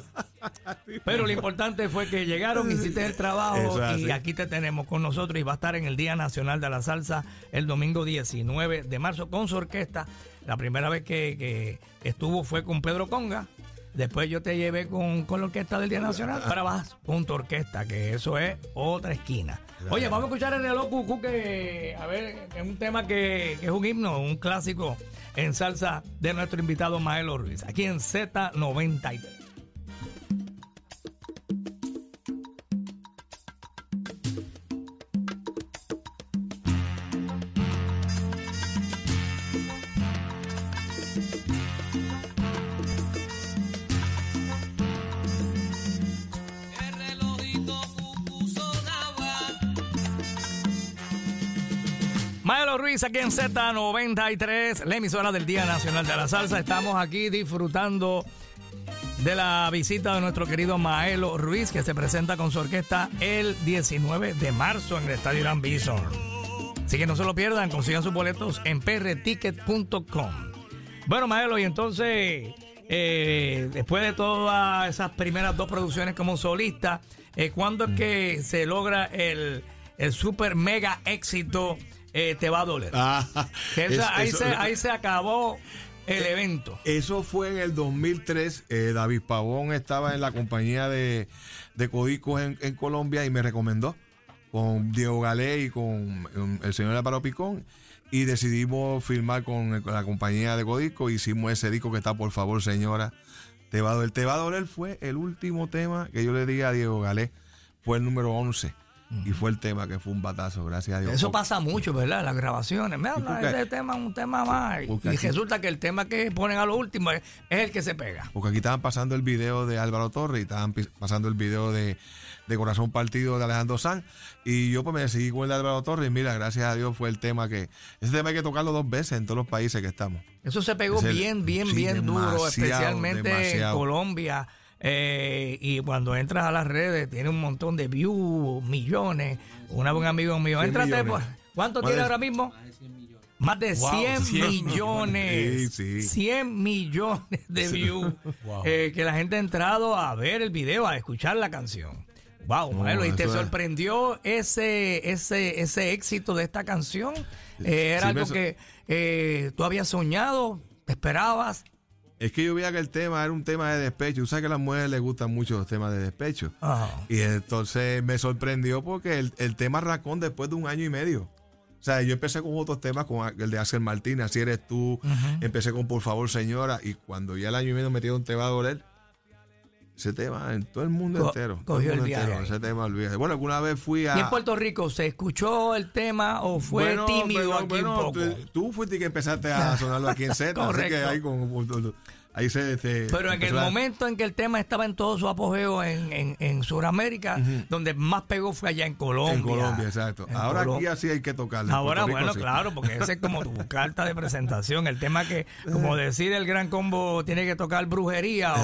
Pero lo importante fue que llegaron, hiciste el trabajo y aquí te tenemos con nosotros y va a estar en el Día Nacional de la Salsa el domingo 19 de marzo con su orquesta. La primera vez que, que estuvo fue con Pedro Conga. Después yo te llevé con, con la orquesta del Día Nacional. Ahora vas con tu orquesta, que eso es otra esquina. Oye, vamos a escuchar el reloj cucú, que a ver, es un tema que, que es un himno, un clásico en salsa de nuestro invitado Maelo Ruiz, aquí en Z93. Aquí en Z93, la emisora del Día Nacional de la Salsa. Estamos aquí disfrutando de la visita de nuestro querido Maelo Ruiz, que se presenta con su orquesta el 19 de marzo en el Estadio Irán Bison. Así que no se lo pierdan, consigan sus boletos en prticket.com. Bueno, Maelo, y entonces, eh, después de todas esas primeras dos producciones como solista, eh, ¿cuándo es que se logra el, el super mega éxito eh, Te va a doler? Ah, es- ahí, eso- se, ahí se acabó el evento. Eso fue en el 2003. eh, David Pavón estaba en la compañía de, de Codicos en, en Colombia y me recomendó con Diego Galé y con el señor Álvaro Picón. Y decidimos firmar con, el- con la compañía de Codisco. Hicimos ese disco que está, por favor, señora. Te va a doler. Te va a doler fue el último tema que yo le di a Diego Galé. Fue el número 11. Y fue el tema que fue un batazo, gracias a Dios. Eso pasa mucho, ¿verdad? Las grabaciones. ¿Y por qué? ese tema un tema más. Y aquí- resulta que el tema que ponen a lo último es, es el que se pega. Porque aquí estaban pasando el video de Álvaro Torres y estaban pasando el video de, de Corazón Partido de Alejandro Sanz. Y yo pues me seguí con el de Álvaro Torres y mira, gracias a Dios fue el tema que... Ese tema hay que tocarlo dos veces en todos los países que estamos. Eso se pegó Es el- bien, bien, sí, bien duro, demasiado, especialmente en. Colombia. Eh, y cuando entras a las redes, tiene un montón de views, millones. Una buen amigo mío, 100 entrate, pues, ¿cuánto tiene de- ahora mismo? Más de Wow, 100 100 millones. Sí, sí. 100 millones de views. eh, que la gente ha entrado a ver el video, a escuchar la canción. Wow, No, Maelo, ¿y te sorprendió ese, ese, ese éxito de esta canción? Eh, ¿Era Sí, algo que eh, tú habías soñado? ¿Te esperabas? Es que yo veía que el tema era un tema de despecho. Tú sabes que a las mujeres les gustan mucho los temas de despecho. Ajá. Y entonces me sorprendió porque el, el tema arrancó después de un año y medio. O sea, yo empecé con otros temas, con el de Axel Martínez, Así eres tú. Empecé con Por favor, señora. Y cuando ya el año y medio metieron Te va a doler, ese tema en todo el mundo Co- entero. cogió el mundo viaje entero. Ese tema, olvídate. Bueno, alguna vez fui a. ¿Y en Puerto Rico se escuchó el tema o fue Bueno, tímido pero, aquí bueno, un poco? Tú, tú fuiste que empezaste a sonarlo aquí en Z. así que Correcto. ahí, con, ahí se, se- Pero en el a- momento en que el tema estaba en todo su apogeo en, en, en Sudamérica, donde más pegó fue allá en Colombia. En Colombia, exacto. En Ahora aquí así hay que tocarle. en Ahora, Rico bueno, sí. claro, porque ese es como tu carta de presentación. El tema que, como decir el gran combo tiene que tocar brujería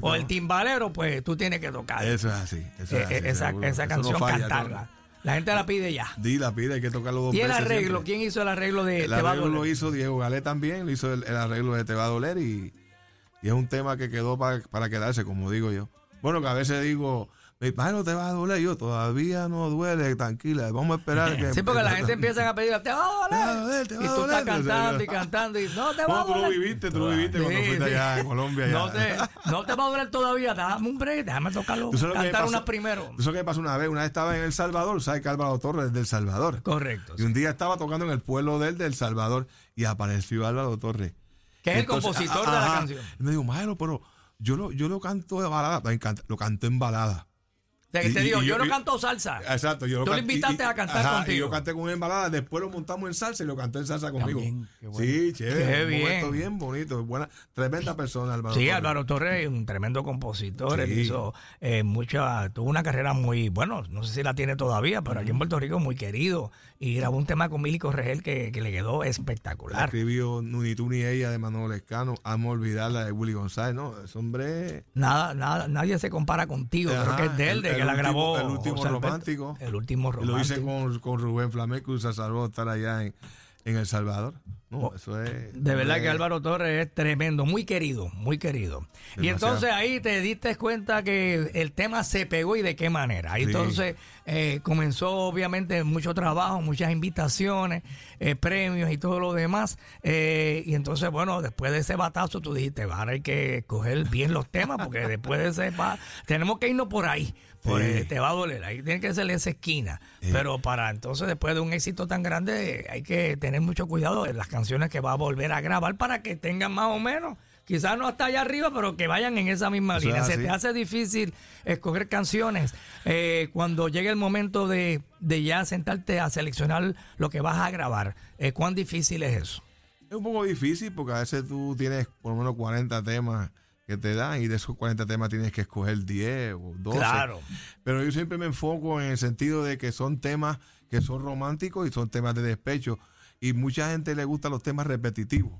o, el timbalero, pues tú tienes que tocar Eso es así. Eso eh, es así, eh, esa, esa no canción, falla, cantarla. no. La gente la pide ya. Di la pide, hay que tocarlo dos ¿Y el veces arreglo? siempre. ¿Quién hizo el arreglo de El Te va a arreglo lo doler? hizo Diego Galé también, lo hizo el, el arreglo de Te va a doler y, y es un tema que quedó para, para quedarse, como digo yo. Bueno, que a veces digo, mi padre te va a doler, yo todavía no duele, tranquila, vamos a esperar que... Sí, porque la gente empieza a pedir, te va a Te va a doler. doler, te va y a tú estás doler. cantando y cantando y no te va a No, tú lo doler. viviste, tú lo viviste cuando Sí, fuiste sí. allá en Colombia. No te, no te va a doler todavía, dame un break, déjame tocarlo, ¿Tú sabes lo que cantar unas primero. ¿Tú sabes qué pasó una vez? Una vez estaba en El Salvador, ¿sabes que Álvaro Torres es del Salvador? Correcto. Y un día estaba tocando en el pueblo de él, del Salvador, y apareció Álvaro Torres. Que es el compositor de la canción. Y me dijo, Maelo, pero yo lo, yo lo canto de balada. Lo canto en balada. O sea, que y- te y- digo, y yo yo- no canto salsa. Exacto. Yo lo Tú invitaste y- y- a cantar ajá, Y contigo. yo canté con él en balada. Después lo montamos en salsa y lo canté en salsa conmigo. También, qué bueno. Sí, chévere. Qué un bien. momento bien bonito. Buena, tremenda persona, Álvaro Sí, Torres. Álvaro Torres es un tremendo compositor. Él hizo eh, mucha, tuvo una carrera muy, bueno, no sé si la tiene todavía, pero aquí en Puerto Rico muy querido. Y grabó un tema con Milico Regel que, que le quedó espectacular. Escribió Ni tú ni ella de Manuel Escano. Amo olvidarla de Willy González. No, ese hombre. Nada, nada, nadie se compara contigo. Ajá, Creo que es de él, el- de el que la último- grabó. el último José Alberto. romántico. El último Y romántico. Lo hice con, con Rubén Flamenco y se salvó estar allá en, en El Salvador. No, Oh, eso es. De verdad que Álvaro Torres es tremendo, muy querido, muy querido. Y entonces ahí te diste cuenta que el tema se pegó y de qué manera. Ahí Sí. entonces eh, comenzó obviamente mucho trabajo, muchas invitaciones, eh, premios y todo lo demás. Eh, y entonces, bueno, después de ese batazo tú dijiste, ahora hay que escoger bien los temas porque después de ese tenemos que irnos por ahí. Por, Sí. te va a doler, ahí tiene que ser esa esquina. Pero para entonces, después de un éxito tan grande, hay que tener mucho cuidado de las canciones que va a volver a grabar para que tengan más o menos, quizás no hasta allá arriba, pero que vayan en esa misma línea. Se te hace difícil escoger canciones eh, cuando llegue el momento de, de ya sentarte a seleccionar lo que vas a grabar. Eh, ¿Cuán difícil es eso? Es un poco difícil porque a veces tú tienes por lo menos 40 temas que te dan y de esos 40 temas tienes que escoger 10 o 12. Claro. Pero yo siempre me enfoco en el sentido de que son temas que son románticos y son temas de despecho. Y mucha gente le gustan los temas repetitivos.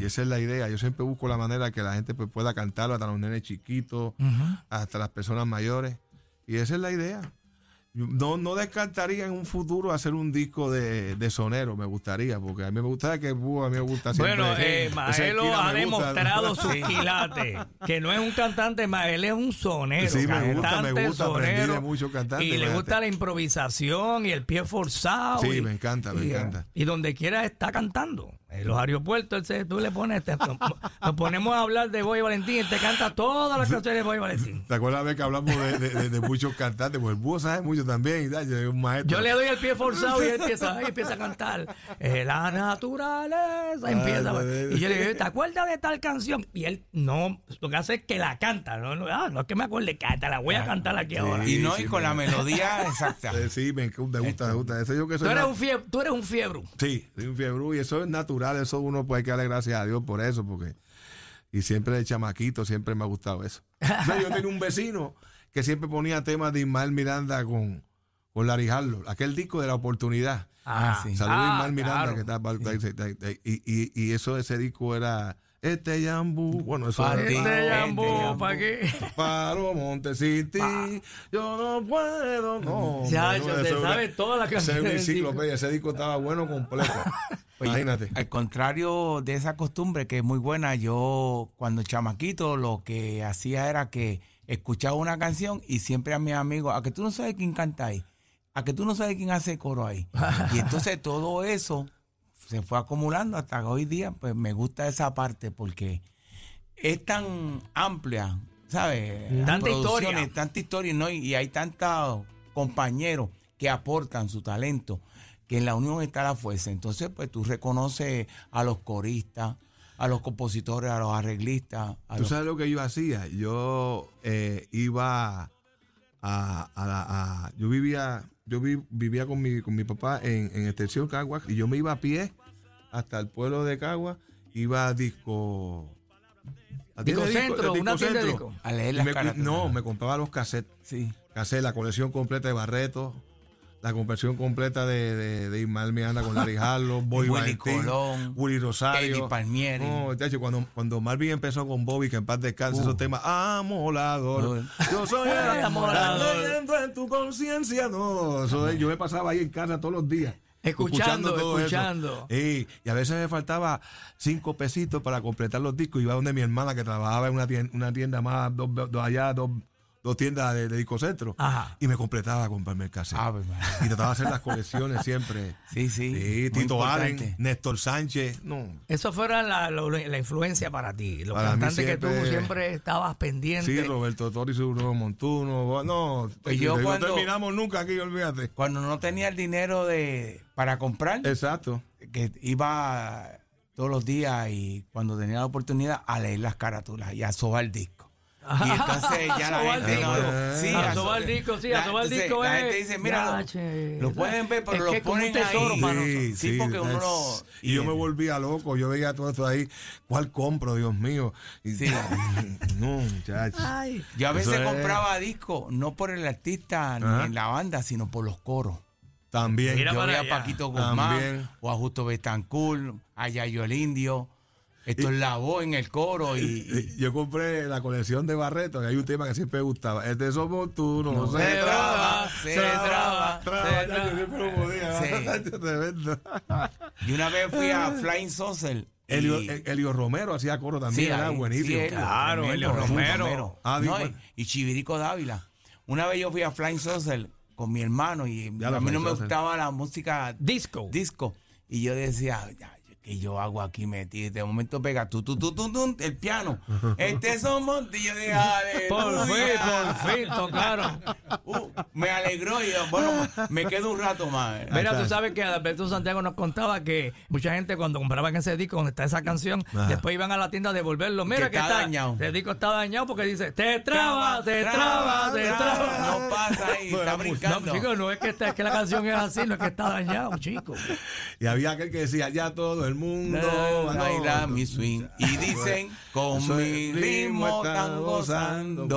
Y esa es la idea. Yo siempre busco la manera que la gente pues, pueda cantarlo hasta los nenes chiquitos, hasta las personas mayores. Y esa es la idea. No, no descartaría en un futuro hacer un disco de, de sonero, me gustaría, porque a mí me gusta que búho, a mí me gusta siempre. Bueno, eh, Maelo ha demostrado sus quilates. Que no es un cantante, Mael es un sonero. Sí, me gusta, cantante, me gusta, de sonero, muchos cantantes, Y le gusta la improvisación y el pie forzado. Sí, y- me encanta, me y, eh, encanta. Y donde quiera está cantando. En los aeropuertos, él se- tú le pones, te- nos, nos ponemos a hablar de Boy Valentín y te canta todas las canciones de Boy Valentín. ¿Te acuerdas vez que hablamos de, de- de- de muchos cantantes? Pues el búho sabe mucho también, y tal, es un maestro. Yo le doy el pie forzado y él empieza, ahí empieza a cantar. Eh, la naturaleza empieza. pues, Y yo le digo, ¿te acuerdas de tal canción? Y él no, lo que hace es que la canta. No, no, ah, no es que me acuerde, canta, la voy a cantar aquí ahora. Y no, sí, y con me- la melodía exacta. Sí, me, me gusta, me gusta. Ese yo que Tú soy eres na- un fiebre, tú eres un fiebre. Sí, soy un fiebre y eso es natural, eso uno puede que darle gracias a Dios por eso, porque y siempre de chamaquito siempre me ha gustado eso. O sea, yo tenía un vecino que siempre ponía temas de Ismael Miranda con, con Larry Harlow, aquel disco de la oportunidad. Ah, sí. Saludos a Ah, Ismael Miranda claro. que está y, y, y eso ese disco era este yambú, bueno, eso ti. Este Este Yambo. ¿para qué? Paro Montecity, yo no puedo, no. Chacho, bueno, se sabe era- todas las ese es una disco. enciclopedia, ese disco estaba bueno completo. Oye, Imagínate. Al contrario de esa costumbre que es muy buena, yo cuando chamaquito lo que hacía era que escuchaba una canción y siempre a mis amigos, a que tú no sabes quién canta ahí, a que tú no sabes quién hace coro ahí. Y entonces todo eso se fue acumulando hasta que hoy día, pues me gusta esa parte porque es tan amplia, ¿sabes? Tanta historia. Tanta historia, ¿no? Y, y hay tantos compañeros que aportan su talento, que en la unión está la fuerza. Entonces, pues tú reconoces a los coristas, a los compositores, a los arreglistas. A ¿Tú los- sabes lo que yo hacía? Yo eh, iba a, a la- a- yo vivía, yo vi- vivía con mi, con mi papá en, en Extensión Cagua y yo me iba a pie hasta el pueblo de Cagua, iba a disco. a de Discocentro, de una tienda de Discocentro. disco. a leer las me- no, me compraba los cassettes. Sí. Casé la colección completa de Barreto, la conversión completa de, de, de Ismael Miranda con Larry Harlow, Boy Willy Colón, Willy Rosario. Eddie Palmieri. No, chacho, cuando, cuando Marvin empezó con Bobby, que en paz descanse, Uh. esos temas, amolador. Uh. Yo soy el amolador. en tu conciencia. No, yo me pasaba ahí en casa todos los días. Escuchando, todo eso. escuchando. Y a veces me faltaba cinco pesitos para completar los discos. Iba donde mi hermana que trabajaba en una tienda, una tienda más, dos, dos allá, dos, dos tiendas de, de discocentro. Ajá. Y me completaba a comprarme el cassette. Ave María. y trataba de hacer las colecciones siempre. Sí, sí. Sí, Tito Allen. Néstor Sánchez. No, Eso fuera la, la influencia para ti. Los Para cantantes que tú siempre- estabas pendiente. Sí, Roberto Torres, Bruno Montuno. No, Pues yo no cuando- terminamos nunca aquí, olvídate. Cuando no tenía el dinero de para comprar, Exacto. que iba todos los días y cuando tenía la oportunidad a leer las carátulas y a sobar el disco. Y entonces ya la gente no, disco. sí, A so- disco, sí, a entonces, disco La gente dice, mira, lo, pueden ver, pero lo ponen tesoro ahí. Sí, porque uno lo- Y yo me volvía loco, yo veía todo esto ahí. ¿Cuál compro, Dios mío? Y, Sí. No, muchachos. Yo a veces Eso es- compraba discos, no por el artista ni en la banda, sino por los coros. También. Mira Yo veía a. Paquito Guzmán, o a Justo Betancourt, a Yayo el Indio. Esto es la voz en el coro y, Y Yo compré la colección de Barreto y hay un tema que siempre me gustaba. Este somos tú, no, No se, se traba, traba, se traba, traba, se ya, traba. yo siempre lo podía. Sí. Y una vez fui a Flying Saucer. y- Elio, Elio Romero hacía coro también, Sí, era ahí, buenísimo. sí, Claro, Elio tremendo Romero. Ah, No, y, y Chivirico Dávila. Una vez yo fui a Flying Saucer con mi hermano y Ya a mí no me gustaba la música Disco. disco. Y yo decía, ya, ¿qué yo hago aquí metido? De momento pega tu, tu, tu, tu, tu, el piano. Este somos. Y yo dije. Por fin, por fin tocaron. Uh, me alegró y yo, bueno, me quedo un rato más. Mira, tú sabes que Alberto Santiago nos contaba que mucha gente cuando compraban ese disco donde está esa canción, Ajá. después iban a la tienda a devolverlo. Mira Que que, está está dañado. El disco está dañado porque dice, te traba, te traba, te traba. No pasa ahí, está muy- brincando. No, chico, no es que, está- es que la canción es así, no es que está dañado, chico. Y había aquel que decía, ya todo el mundo No, baila no, mi swing. Y dicen, con mi ritmo está están gozando.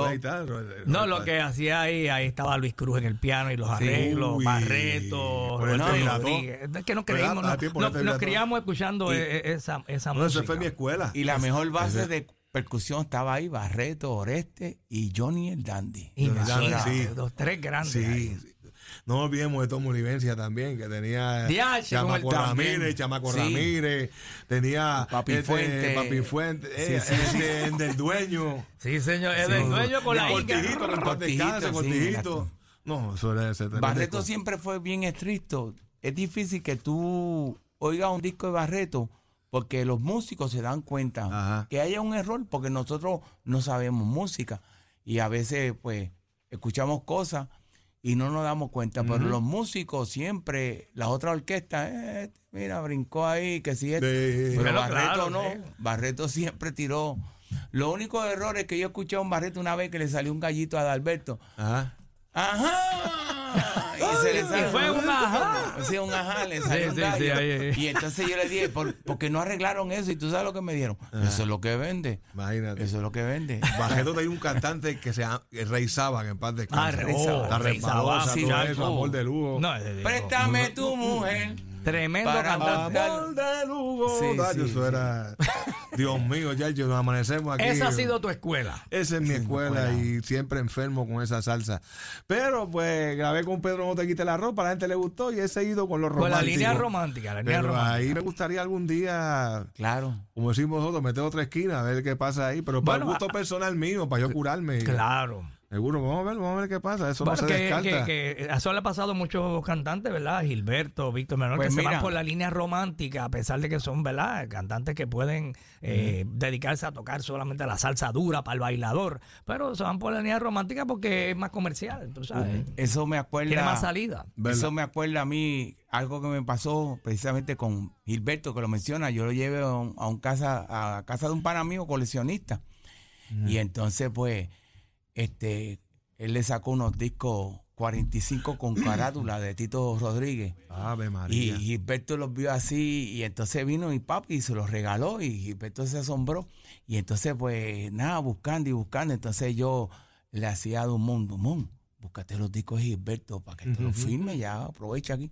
No, lo que hacía ahí, ahí estaba Luis Cruz en el piano y los arreglos, Barreto. Es que nos creímos, no- nos criamos escuchando Y- eh, esa, esa No, música. esa fue mi escuela. Y la mejor base de percusión estaba ahí, Barreto, Oreste y Johnny el Dandy. Imagínate, Dandy, sí. los tres grandes. Sí, ahí. sí. No olvidemos de Tom Olivencia también, que tenía el Chamaco. Ramírez, Chamaco Sí. Ramírez, tenía Papi este, Fuente. Papi Fuente, eh, Sí, el del dueño. Sí, señor. Es Sí. del dueño con la Cortijito, Inca. Cortijito, Cortijito. exacto. No, eso era ese Barreto siempre fue bien estricto. Es difícil que tú oigas un disco de Barreto porque los músicos se dan cuenta Ajá. que haya un error porque nosotros no sabemos música y a veces pues escuchamos cosas y no nos damos cuenta, pero los músicos siempre, las otras orquestas, eh, mira, brincó ahí, que si es... Sí. Pero Pero Barreto claro, no. Barreto siempre tiró. Los únicos errores que yo escuché a un Barreto una vez que le salió un gallito a Adalberto, Ajá. ¡Ajá! Y se le salió- fue un ajá. Sí, un ajá, le salió Sí, un sí, gallo. Y entonces yo le dije, ¿por, porque no arreglaron eso? Y tú sabes lo que me dieron. Eso es lo que vende. Imagínate. Eso es lo que vende. Barreto tenía un cantante que se que en paz Ah. Rey Saba. Saba. La resbalosa, todo eso, oh. amor de lujo. No, ese digo, Préstame tu mujer. Tremendo Para cantante. Amor de lujo. Sí, eso sí. era. Dios mío, ya nos amanecemos aquí. Esa ha sido tu escuela. Esa es mi escuela y siempre enfermo con esa salsa. Pero pues grabé con Pedro No te quite la ropa, a la gente le gustó y he seguido con los Con románticos. la línea romántica. La línea Pero romántica. ahí me gustaría algún día, Claro. como decimos nosotros, meter otra esquina, a ver qué pasa ahí. Pero para Bueno, el gusto a- personal mío, para yo curarme. Claro. Seguro, vamos a ver, vamos a ver qué pasa. Eso Bueno, no se que, descarta. que- que eso le ha pasado a muchos cantantes, ¿verdad? Gilberto, Víctor Manuel, Pues que se van por la línea romántica, a pesar de que son, ¿verdad? Cantantes que pueden eh, dedicarse a tocar solamente la salsa dura para el bailador, pero se van por la línea romántica porque es más comercial, tú sabes. Eso me acuerda. Tiene más salida. ¿Verdad? Eso me acuerda a mí algo que me pasó precisamente con Gilberto, que lo menciona. Yo lo llevé a, un, a un casa, a casa de un pana mío coleccionista. Y entonces, pues, este, él le sacó unos discos 45 con carátula de Tito Rodríguez. Ave Y María. Gilberto los vio así y entonces vino mi papi y se los regaló y Gilberto se asombró. Y entonces pues nada, buscando y buscando. Entonces yo le hacía a Dumont, Dumont, búscate los discos de Gilberto para que te los firme, ya aprovecha aquí.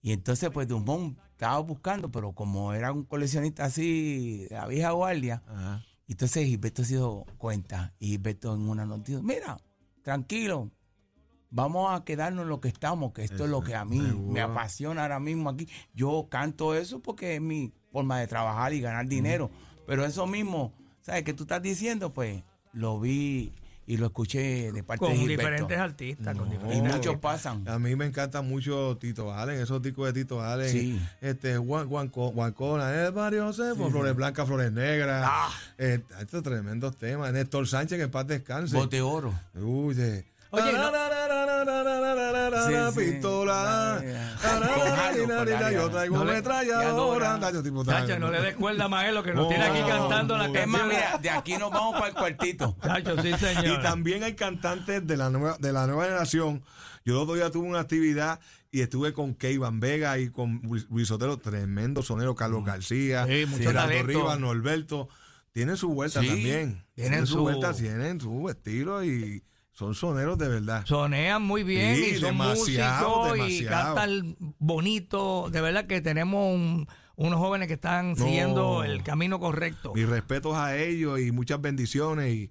Y entonces pues Dumont estaba buscando, pero como era un coleccionista así la vieja guardia, Ajá. Entonces Gilberto se dio cuenta y Gilberto en una noticia, mira, tranquilo, vamos a quedarnos en lo que estamos, que esto es lo que a mí me apasiona ahora mismo aquí. Yo canto eso porque es mi forma de trabajar y ganar dinero, pero eso mismo, ¿sabes? Que tú estás diciendo, pues lo vi y lo escuché de parte Con de Gilberto. diferentes artistas, con Y diferentes muchos pasan. A mí me encanta mucho Tito Allen, esos discos de Tito Allen. Sí. Este, Juan, Juan, Juan Cona, el barrio se Flores Blancas, Flores Negras. Ah. Eh, estos tremendos temas. Néstor Sánchez, que en paz descanse. Bote oro. Uy, de- Oye, no- pistola. Yo traigo ametralladora. Tacho, no le des cuerda a Maelo que nos tiene aquí cantando la no. Es más, canción. mira, de aquí nos vamos para el cuartito. Sí, señor. Y también hay cantantes de la nueva, de la nueva generación. Yo el otro día tuve una actividad y estuve con Key Van Vega y con Luis Sotelo, tremendo sonero, Carlos García, Sí, Gerardo. Rivas, Norberto. Tienen su vuelta Sí, también. tienen su, su- vuelta, tienen su estilo y son soneros de verdad. Sonean muy bien Sí, y son demasiado, músicos y cantan bonito. De verdad que tenemos un- unos jóvenes que están No. siguiendo el camino correcto. Mis respetos a ellos y muchas bendiciones. Y,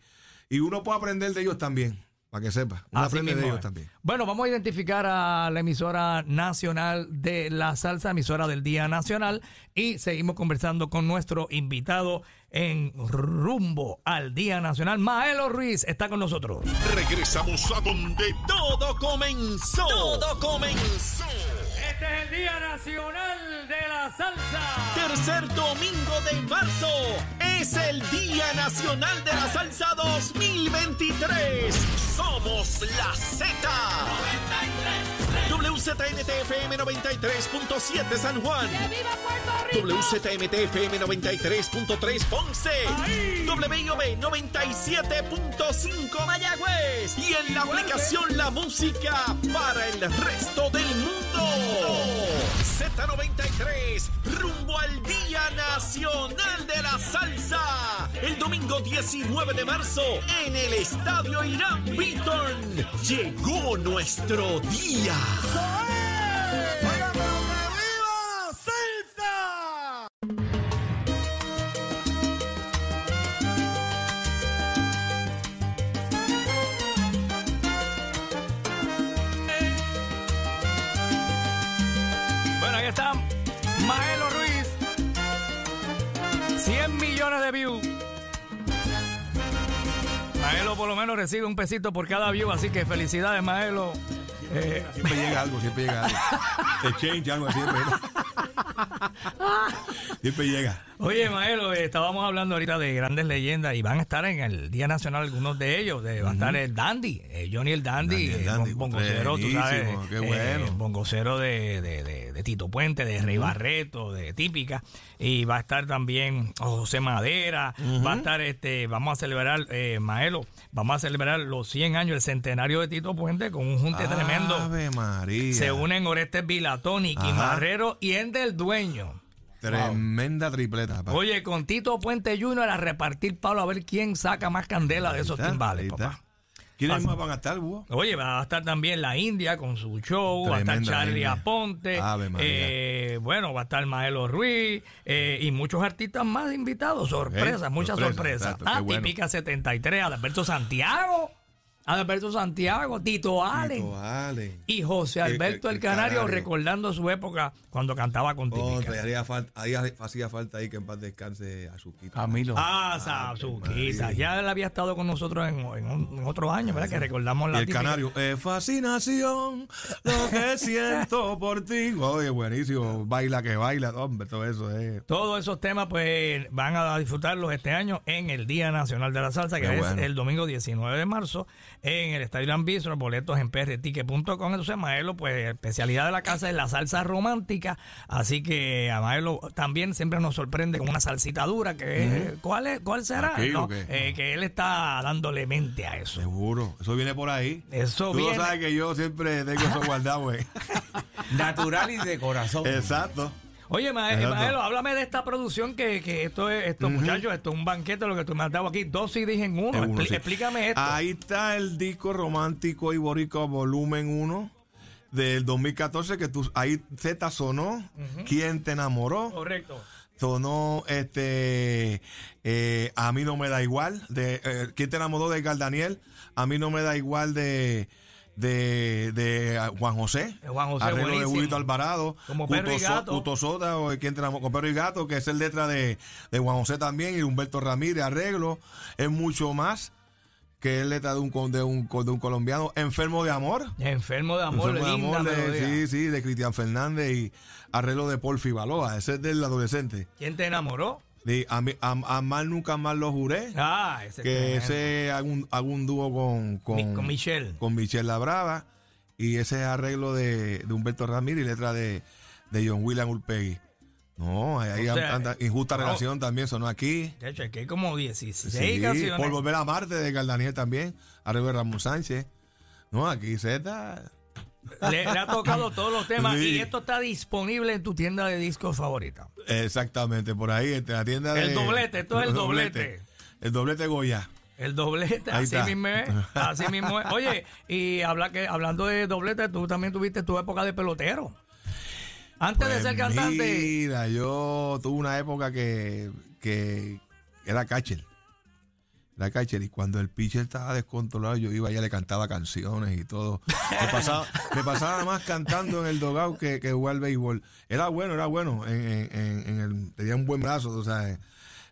y uno puede aprender de ellos también, para que sepa. Uno Así de ellos también. Bueno, vamos a identificar a la emisora nacional de la salsa, emisora del Día Nacional, y seguimos conversando con nuestro invitado en rumbo al Día Nacional. Maelo Ruiz está con nosotros. Regresamos a donde todo comenzó. Todo comenzó. Este es el Día Nacional de la Salsa. Tercer domingo de marzo es el Día Nacional de la Salsa 2023. Somos la Z. WZNTFM 93.7 San Juan. WZMTFM 93.3 Ponce. WIOB 97.5 Mayagüez. Y en la aplicación La Música para el resto del mundo. Z93, rumbo al Día Nacional de la Salsa. El domingo 19 de marzo en el Estadio Irán Beaton. Llegó nuestro día. 100 de views. Maelo por lo menos recibe un pesito por cada view, así que felicidades, Maelo. Eh, Siempre llega algo, siempre llega algo. El change, algo así. Siempre, llega. Oye, Maelo, estábamos hablando ahorita de grandes leyendas y van a estar en el Día Nacional algunos de ellos. De, va a estar el Dandy, eh, Johnny el Dandy, Dandy el eh, Dandy, bongocero, tú sabes. qué eh, bongocero de, de- de- de Tito Puente, de Rey Barreto, de Típica. Y va a estar también José Madera. Va a estar, este, vamos a celebrar, eh, Maelo, vamos a celebrar los 100 años, el centenario de Tito Puente con un junte tremendo. María. Se unen Orestes Vilatón, Ajá. Marrero y el del dueño. Tremenda tripleta. papá. Oye, con Tito Puente Jr. a repartir palo a ver quién saca más candela de esos está, timbales, papá. ¿Quiénes más van a estar, Búho? Oye, va a estar también la India con su show, va a estar Charlie India. Aponte, eh, bueno, va a estar Maelo Ruiz eh, y muchos artistas más invitados, sorpresas, Ok, muchas sorpresa, sorpresas. qué Ah, bueno. Típica 73, Adalberto Santiago, Adalberto Santiago, Tito Allen Tito Allen. y José El- Alberto el- el, el Canario, Canario. recordando su época cuando cantaba con haría falta, ahí hacía falta ahí que en paz descanse a su quito. Camilo. Ah, Sazuquita. Ya él había estado con nosotros en, en un- en otros años, ¿verdad? Que recordamos Y la el típica- canario, es fascinación lo que siento por ti. Oye, buenísimo. Baila que baila, hombre, todo eso es. Todos esos temas, pues, van a disfrutarlos este año en el Día Nacional de la Salsa, que Qué es bueno. el domingo 19 de marzo, en el Estadio Gran Bistro, boletos en prticket.com. Entonces, Maelo, pues, especialidad de la casa es la salsa romántica. Así que a Maelo también siempre nos sorprende con una salsita dura, que ¿cuál, es, ¿cuál será? Aquí, ¿no? ¿o qué? Eh, que él está dándole mente a eso. Seguro. Eso viene por ahí. Eso Tú lo viene. sabes que yo siempre tengo eso guardado, güey. Natural y de corazón. Exacto. Oye. Maelo, háblame de esta producción que, que esto es, esto, muchachos, esto es un banquete lo que tú me has dado aquí, dos CDs en uno. Sí. Explícame esto. Ahí está el disco romántico y boricua volumen 1 del 2014 que tú ahí Z sonó. ¿Quién te enamoró? Correcto. Sonó este eh, A mí no me da igual de eh, ¿Quién te enamoró de Gal Daniel? A mí no me da igual de de, de Juan José. De Juan José, Arreglo de. Huguito Alvarado. Como Perro y So- Gato. Cuto Soda o ¿Quién te enamoró? Con Perro y Gato, que es el letra de, de Juan José también y Humberto Ramírez, arreglo. Es mucho más que es letra de un, de un, de un colombiano enfermo de amor. Enfermo de amor, Enfermo de amor de- sí, sí, de Cristian Fernández y arreglo de Paul Fibaloa. Ese es del adolescente. ¿Quién te enamoró? De a, mí- a- amar nunca más lo juré. Ah, ese que ese hago un, hago un dúo con, con, Mi- con Michelle. con Michelle La Brava. Y ese es arreglo de, de Humberto Ramírez y letra de, de John William Ulpegui. No, hay O sea, anda- injusta no. relación también sonó aquí. De hecho, aquí hay como 16 Sí, canciones. por volver a Marte de Galdaniel también. Arreglo de Ramón Sánchez. No, aquí Z. Le, le ha tocado todos los temas Sí. y esto está disponible en tu tienda de discos favorita. Exactamente, por ahí, en la tienda de. El doblete, esto es el doblete. El doblete Goya. El doblete, Ahí así está. mismo es. Así mismo es. Oye, y habla que, hablando de doblete, tú también tuviste tu época de pelotero. Antes de Pues ser cantante. Mira, yo tuve una época que, que era catcher. Era catcher y cuando el pitcher estaba descontrolado, yo iba y le cantaba canciones y todo. Me pasaba, me pasaba más cantando en el dogado que, que jugar béisbol. Era bueno, era bueno. En, en- en- en el, tenía un buen brazo, tú sabes.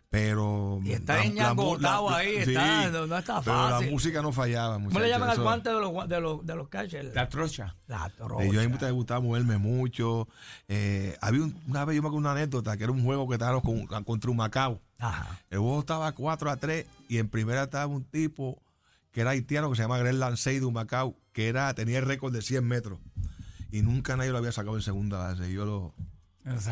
Pero. Y está la- la enñangotado la- ahí, sí, está- no- no está Pero la fácil. música no fallaba. ¿Cómo le llaman al guante de los, de los, de los catchers? La trocha. La Eh, trocha. Yo a mí me gustaba moverme mucho. Eh, había un- una vez, yo me acuerdo una anécdota, que era un juego que estábamos con, contra un Macao. Ajá. El juego estaba 4 a 3 y en primera estaba un tipo que era haitiano que se llama Greg Lancey de un Macao, que era, tenía el récord de 100 metros. Y nunca nadie lo había sacado en segunda base. Yo lo,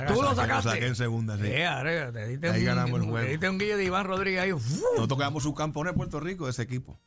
Tú lo lo sacaste. saqué en segunda. sí. Eh, arre, te diste Ahí un, ganamos el te juego. diste un guille de Iván Rodríguez ahí. Nosotros quedamos subcampeones de Puerto Rico de ese equipo.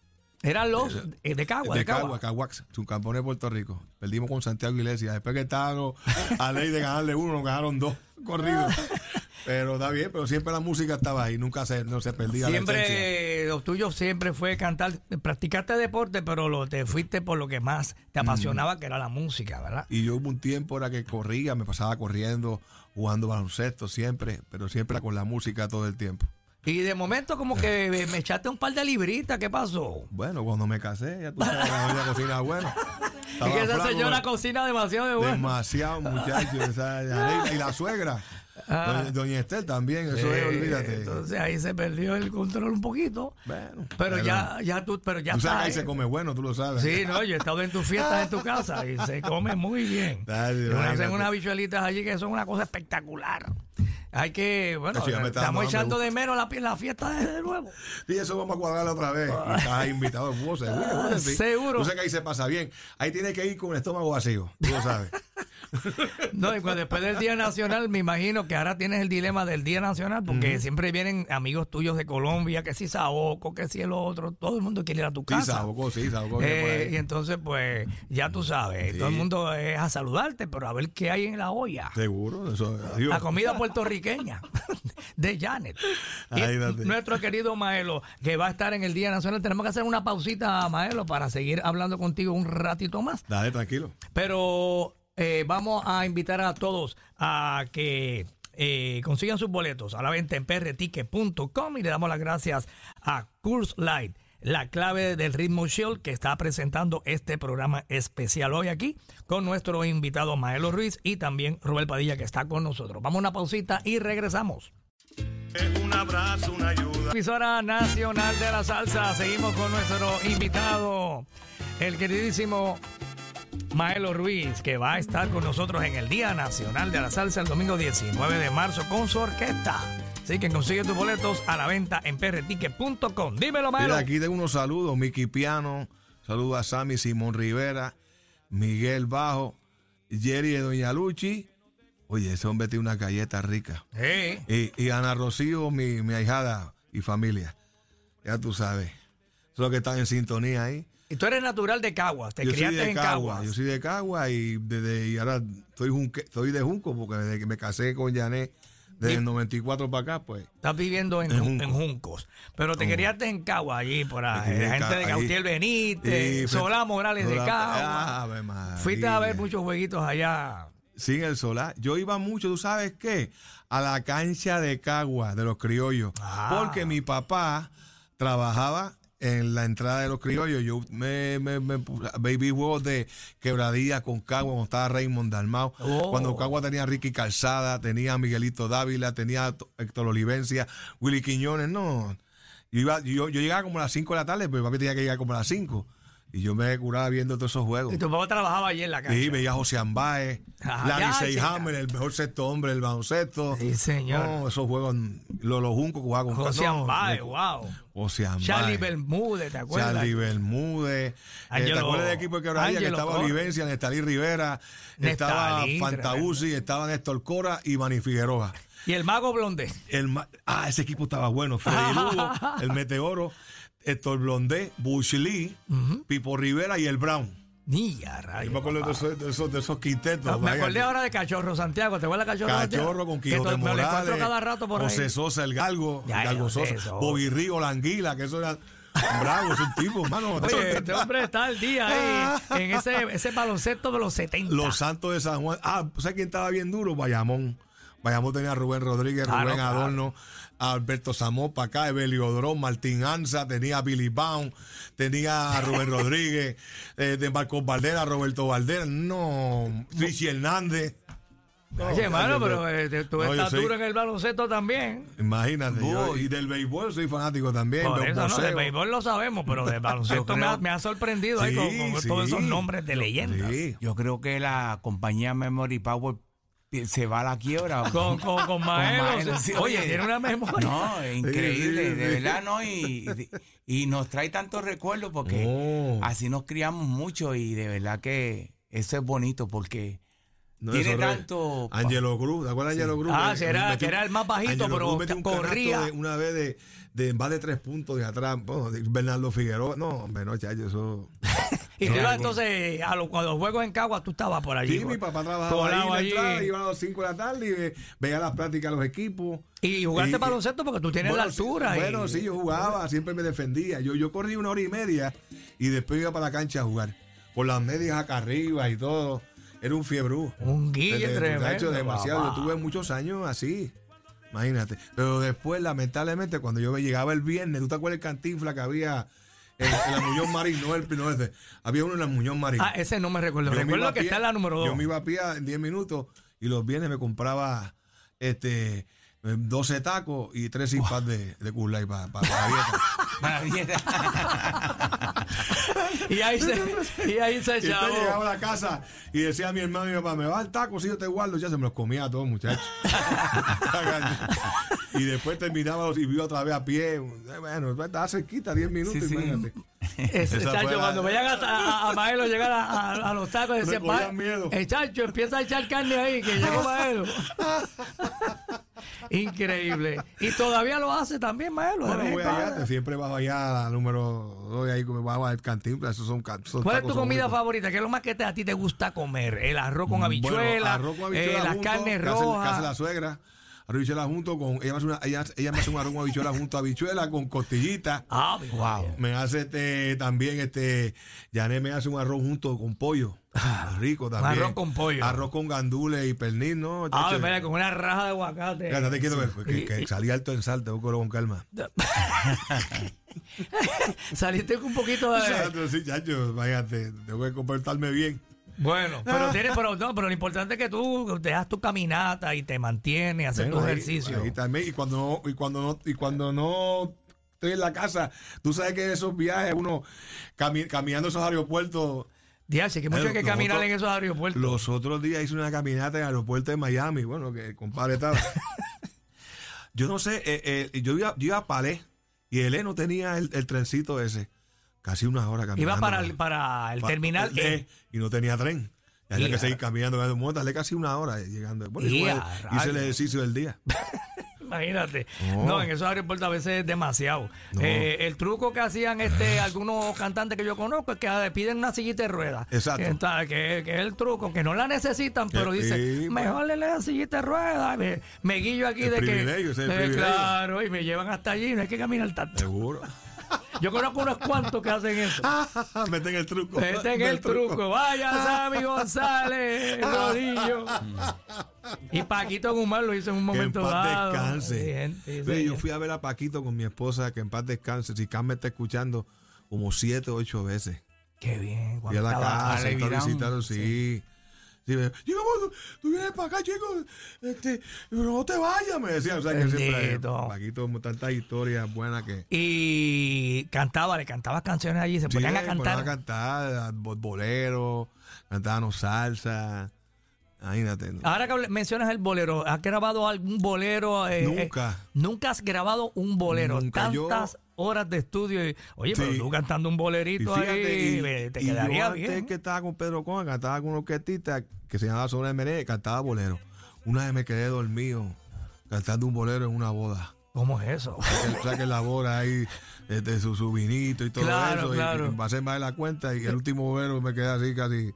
Eran los eh, de Cagua, de, de Cagua, Cagua. Caguax, subcampeones de Puerto Rico. Perdimos con Santiago Iglesias. Después que estábamos a ley de ganarle uno, nos ganaron dos corridos. Pero está bien, pero siempre la música estaba ahí, nunca se, no se perdía la. Siempre, lo tuyo siempre fue cantar. Practicaste deporte, pero lo, te fuiste por lo que más te apasionaba, que era la música, ¿verdad? Y yo hubo un tiempo era que corría, me pasaba corriendo, jugando baloncesto siempre, pero siempre con la música todo el tiempo. Y de momento como que me echaste un par de libritas, ¿qué pasó? Bueno, cuando me casé, ya tú sabes, la cocina bueno. Es que esa señora cocina demasiado de bueno. Demasiado, muchachos. y la suegra. Ah. Doña, Estel también, eso es, olvídate. Entonces ahí se perdió el control un poquito. Bueno, Pero ya, ya tú, pero ya Tú sabes ahí se ¿eh? come bueno, tú lo sabes. Sí, no, yo he estado en tus fiestas en tu casa y se come muy bien. Dale, Y hacen unas bichuelitas allí que son una cosa espectacular. Hay que, bueno, estamos echando de menos la, la fiesta de, nuevo. Sí, eso vamos a cuadrarlo otra vez. Y estás invitado, seguro. sí. Seguro. Tú sabes que ahí se pasa bien. Ahí tienes que ir con el estómago vacío, tú lo sabes. No, y cuando después del Día Nacional, me imagino que ahora tienes el dilema del Día Nacional, porque siempre vienen amigos tuyos de Colombia, que si Saoco, que si el otro, todo el mundo quiere ir a tu Sí, casa. Saboco, sí, Saboco. viene por Eh, y entonces, pues, ya tú sabes, Sí. todo el mundo es a saludarte, pero a ver qué hay en la olla. Seguro, eso. adiós. La comida puertorriqueña de Janet. Nuestro querido Maelo, que va a estar en el Día Nacional. Tenemos que hacer una pausita, Maelo, para seguir hablando contigo un ratito más. Dale, tranquilo. Pero eh, vamos a invitar a todos a que eh, consigan sus boletos a la venta en prticket.com y le damos las gracias a Curse Light, la clave del ritmo Shield que está presentando este programa especial hoy aquí con nuestro invitado Maelo Ruiz y también Rubén Padilla que está con nosotros. Vamos a una pausita y regresamos. Es un abrazo, una ayuda. Emisora Nacional de la Salsa. Seguimos con nuestro invitado, el queridísimo Maelo Ruiz, que va a estar con nosotros en el Día Nacional de la Salsa el domingo 19 de marzo con su orquesta. Así que consigue tus boletos a la venta en prticket.com. Dímelo, Maelo. Mira, aquí tengo unos saludos. Miki Piano, saludos a Sammy Simón Rivera, Miguel Bajo, Jerry de Doña Luchi. Oye, ese hombre tiene una galleta rica. Sí. Y, y Ana Rocío, mi, mi ahijada y familia. Ya tú sabes. Son los que están en sintonía ahí. Y tú eres natural de Caguas, te yo criaste de en Cagua, yo soy de Cagua y desde y ahora soy, junque- soy de Junco porque desde que me casé con Janet desde Y- el 94 para acá, pues. Estás viviendo en, En Jun- Junco. en Juncos. Pero te criaste en Caguas, allí, por ahí. La gente de. Gautier Benítez, Solá Morales de Solá- María. Fuiste a ver muchos jueguitos allá. Sin el solar. Yo iba mucho, ¿tú sabes qué? A la cancha de Cagua, de los criollos. Ah. Porque mi papá trabajaba en la entrada de los criollos. Yo me, me, me baby juegos de quebradilla con Cagua cuando estaba Raymond Dalmao. Oh. Cuando Cagua tenía a Ricky Calzada, tenía a Miguelito Dávila, tenía a Héctor Olivencia, Willy Quiñones, no. Yo, iba, yo, yo llegaba como a las 5 de la tarde, pero mi papi tenía que llegar como a las 5. Y yo me curaba viendo todos esos juegos. Y tu papá trabajaba allí en la cancha. Sí, veía a José Ambae, Ah, Larry chica. el mejor sexto hombre del baloncesto. Sí, señor. No, esos juegos, los, los juncos que jugaban con José no, Ambae, wow. José Ambae. Charlie Bermúdez, ¿te acuerdas? Charlie Bermúdez. Eh, ¿Te Angelo- acuerdas del equipo de quebradilla que Angelo estaba. Olivencia, Nestalí Rivera, estaba Fantauzzi, estaba Néstor Cora y Manny Figueroa. Y el mago blonde. El, ma- ah, ese equipo estaba bueno. Freddy Lugo, el Meteoro, Héctor Blondé, Bush Lee, Pipo Rivera y el Brown. Niña, Yo me acuerdo de esos, de esos, de esos quintetos. Me acordé ahora de Cachorro Santiago. ¿Te acuerdas de Cachorro Santiago? Cachorro con Que Quijote me encuentro Morales, cada rato por José ahí. Sosa, el Galgo, Ya, Galgo Sosa, eso. Bobby Río, la Anguila, que eso era bravo, es un tipo, hermano. Oye, este hombre está al día ahí en ese, ese baloncesto de los 70. Los Santos de San Juan. Ah, ¿sabes quién estaba bien duro? Bayamón. Bayamón tenía a Rubén Rodríguez, Claro, Rubén claro. A Alberto Zamopa acá, Evelio Odrón, Martín Anza, tenía a Billy Baum, tenía a Rubén Rodríguez, eh, de Marcos Valdera, Roberto Valdera, no, Richie Hernández. No, Oye, hermano, pero eh, tú No, duro en el baloncesto también. Imagínate, yo- y del béisbol soy fanático también. Por eso, no, del béisbol lo sabemos, pero del baloncesto me, ha, me ha sorprendido ahí con, con Sí, todos sí. esos nombres de leyendas. Sí. Yo creo que la compañía Memory Power se va a la quiebra. Con, con, con Maelo, Maelo, sí. sí, oye, tiene una memoria. No, es increíble, Sí, sí, de verdad, ¿no? Y, y nos trae tantos recuerdos porque Oh. así nos criamos mucho y de verdad que eso es bonito porque No, tiene tanto... Angelo Cruz, ¿te acuerdas de Angelo Cruz? Ah, era- metió- que era el más bajito, Angelo pero Cruz metió un canasto corría. una vez de, de más de tres puntos de atrás. Bueno, de Bernardo Figueroa. No, hombre, no, chacho, eso. Y tú ibas entonces, a los, cuando los juegos en Cagua, tú estabas por allí. Sí, por- mi papá trabajaba ahí, allí. entrada, iba a las 5 de la tarde y ve- veía las prácticas de los equipos. Y jugaste baloncesto porque tú tienes Bueno, la altura. Sí, y- bueno, sí, yo jugaba, siempre me defendía. Yo, yo corrí una hora y media y después iba para la cancha a jugar. Por las medias acá arriba y todo. Era un fiebrú. Un guille tremendo, muchacho, demasiado. papá. Yo tuve muchos años así. Imagínate. Pero después, lamentablemente, cuando yo llegaba el viernes, ¿tú te acuerdas el cantinfla que había en, en la Muñoz Marín? No, el, no ese. Había uno en la Muñoz Marín. Ah, ese no me recuerdo. Yo Recuerdo que pie- está en la número 2. Yo me iba a pie en 10 minutos y los viernes me compraba este, eh, 12 tacos y tres simpas de, de Cool Light para la dieta. Y ahí se, y ahí se Y llegaba a la casa y decía a mi hermano y mi papá, me va el taco, si yo te guardo, ya se me los comía a todos, muchachos. y después terminábamos y vio otra vez a pie. Bueno, estaba cerquita, 10 minutos, Sí, imagínate. Esa chacho, la- cuando veían a, a, a Maelo llegar a, a- los tacos, decían, el chacho empieza a echar carne ahí, que llegó Maelo. Increíble. Y todavía lo hace también Maelo. Bueno, voy allá, siempre bajo allá la número 2 ahí me bajo al cantinflas, esos son, ca- esos ¿Cuál es tu comida favorita? ¿Qué es lo más que te- a ti te gusta comer? El arroz con Bueno, habichuela, arroz con eh, habichuela las junto, carnes rojas. la suegra. Arroz y habichuela junto con. Ella me hace, una, ella, ella me hace un arroz con habichuela junto a habichuela con costillita. Ah, wow. Me hace este también este. Janet me hace un arroz junto con pollo. Rico también. arroz con pollo. Arroz con gandules y pernil, ¿no? Ah, espera, con una raja de aguacate. ya, quieto que, que, que salí alto en sal, tengo que con calma. Saliste con un poquito de... Chacho, sí, chacho, váyate, tengo que comportarme bien. Bueno, pero tienes, pero no, pero lo importante es que tú te das tu caminata y te mantienes, haces Bueno, tu ahí- ejercicio. ahí también, y cuando no, y cuando no, y cuando no estoy en la casa, tú sabes que esos viajes, uno cami- caminando esos aeropuertos. Diache, que mucho hay que Los caminar otros- en esos aeropuertos. Los otros días hice una caminata en el aeropuerto de Miami, bueno, que el compadre estaba. yo no sé, eh, eh, yo, iba, yo iba a Palais y el E no tenía el, el trencito ese. Casi una hora caminando. Iba para el, para el terminal E, E. y no tenía tren. Y había que seguir caminando, darle casi una hora llegando. Bueno, Y hice, el- ejercicio del día. Imagínate. No. No. en esos aeropuertos a veces es demasiado. No. Eh, el truco que hacían este algunos cantantes que yo conozco es que ah, piden una sillita de ruedas. Exacto. Que, está- que- que es el truco, que no la necesitan, pero Sí, dicen, sí, mejor le la sillita de ruedas. Me, me guillo aquí El de que. eh, claro, y me llevan hasta allí, no hay que caminar tanto. Seguro. Yo conozco unos cuantos que hacen eso. Meten el truco. Meten el truco. Vaya Sammy González, Rodillo. Y Paquito Guzmán lo hizo en un Que en momento paz dado. descanse. Bien, sí, yo fui a ver a Paquito con mi esposa, que en paz descanse. Si Cam me está escuchando, como siete o ocho veces. Qué bien. Fui a la casa, estaba Vidán, visitando, sí. Sí, me- Chico, tú, vienes para acá, chico. Este, no te vayas, me decía. O sea, que siempre. Paquito, tantas historias buenas que. Y cantaba, le cantabas canciones allí, se Sí, ponían a ponían cantar. a cantar, bo- bolero, cantábamos salsa. Imagínate. ¿no? Ahora que mencionas el bolero, ¿has grabado algún bolero? eh, Nunca. eh, nunca has grabado un bolero. Nunca. Yo- Tantas horas de estudio. y- oye, pero tú cantando un Y bolerito fíjate, ahí, y- eh, te y yo quedaría antes bien. que estaba con Pedro Con, cantaba con una orquestita que se llamaba de Merengue, cantaba bolero. Una vez me quedé dormido cantando un bolero en una boda. ¿Cómo es eso? O sea que la boda ahí, este, su, su vinito y todo Claro, eso. y- claro. Y, pasé más de la cuenta y el último bolero me quedé así casi.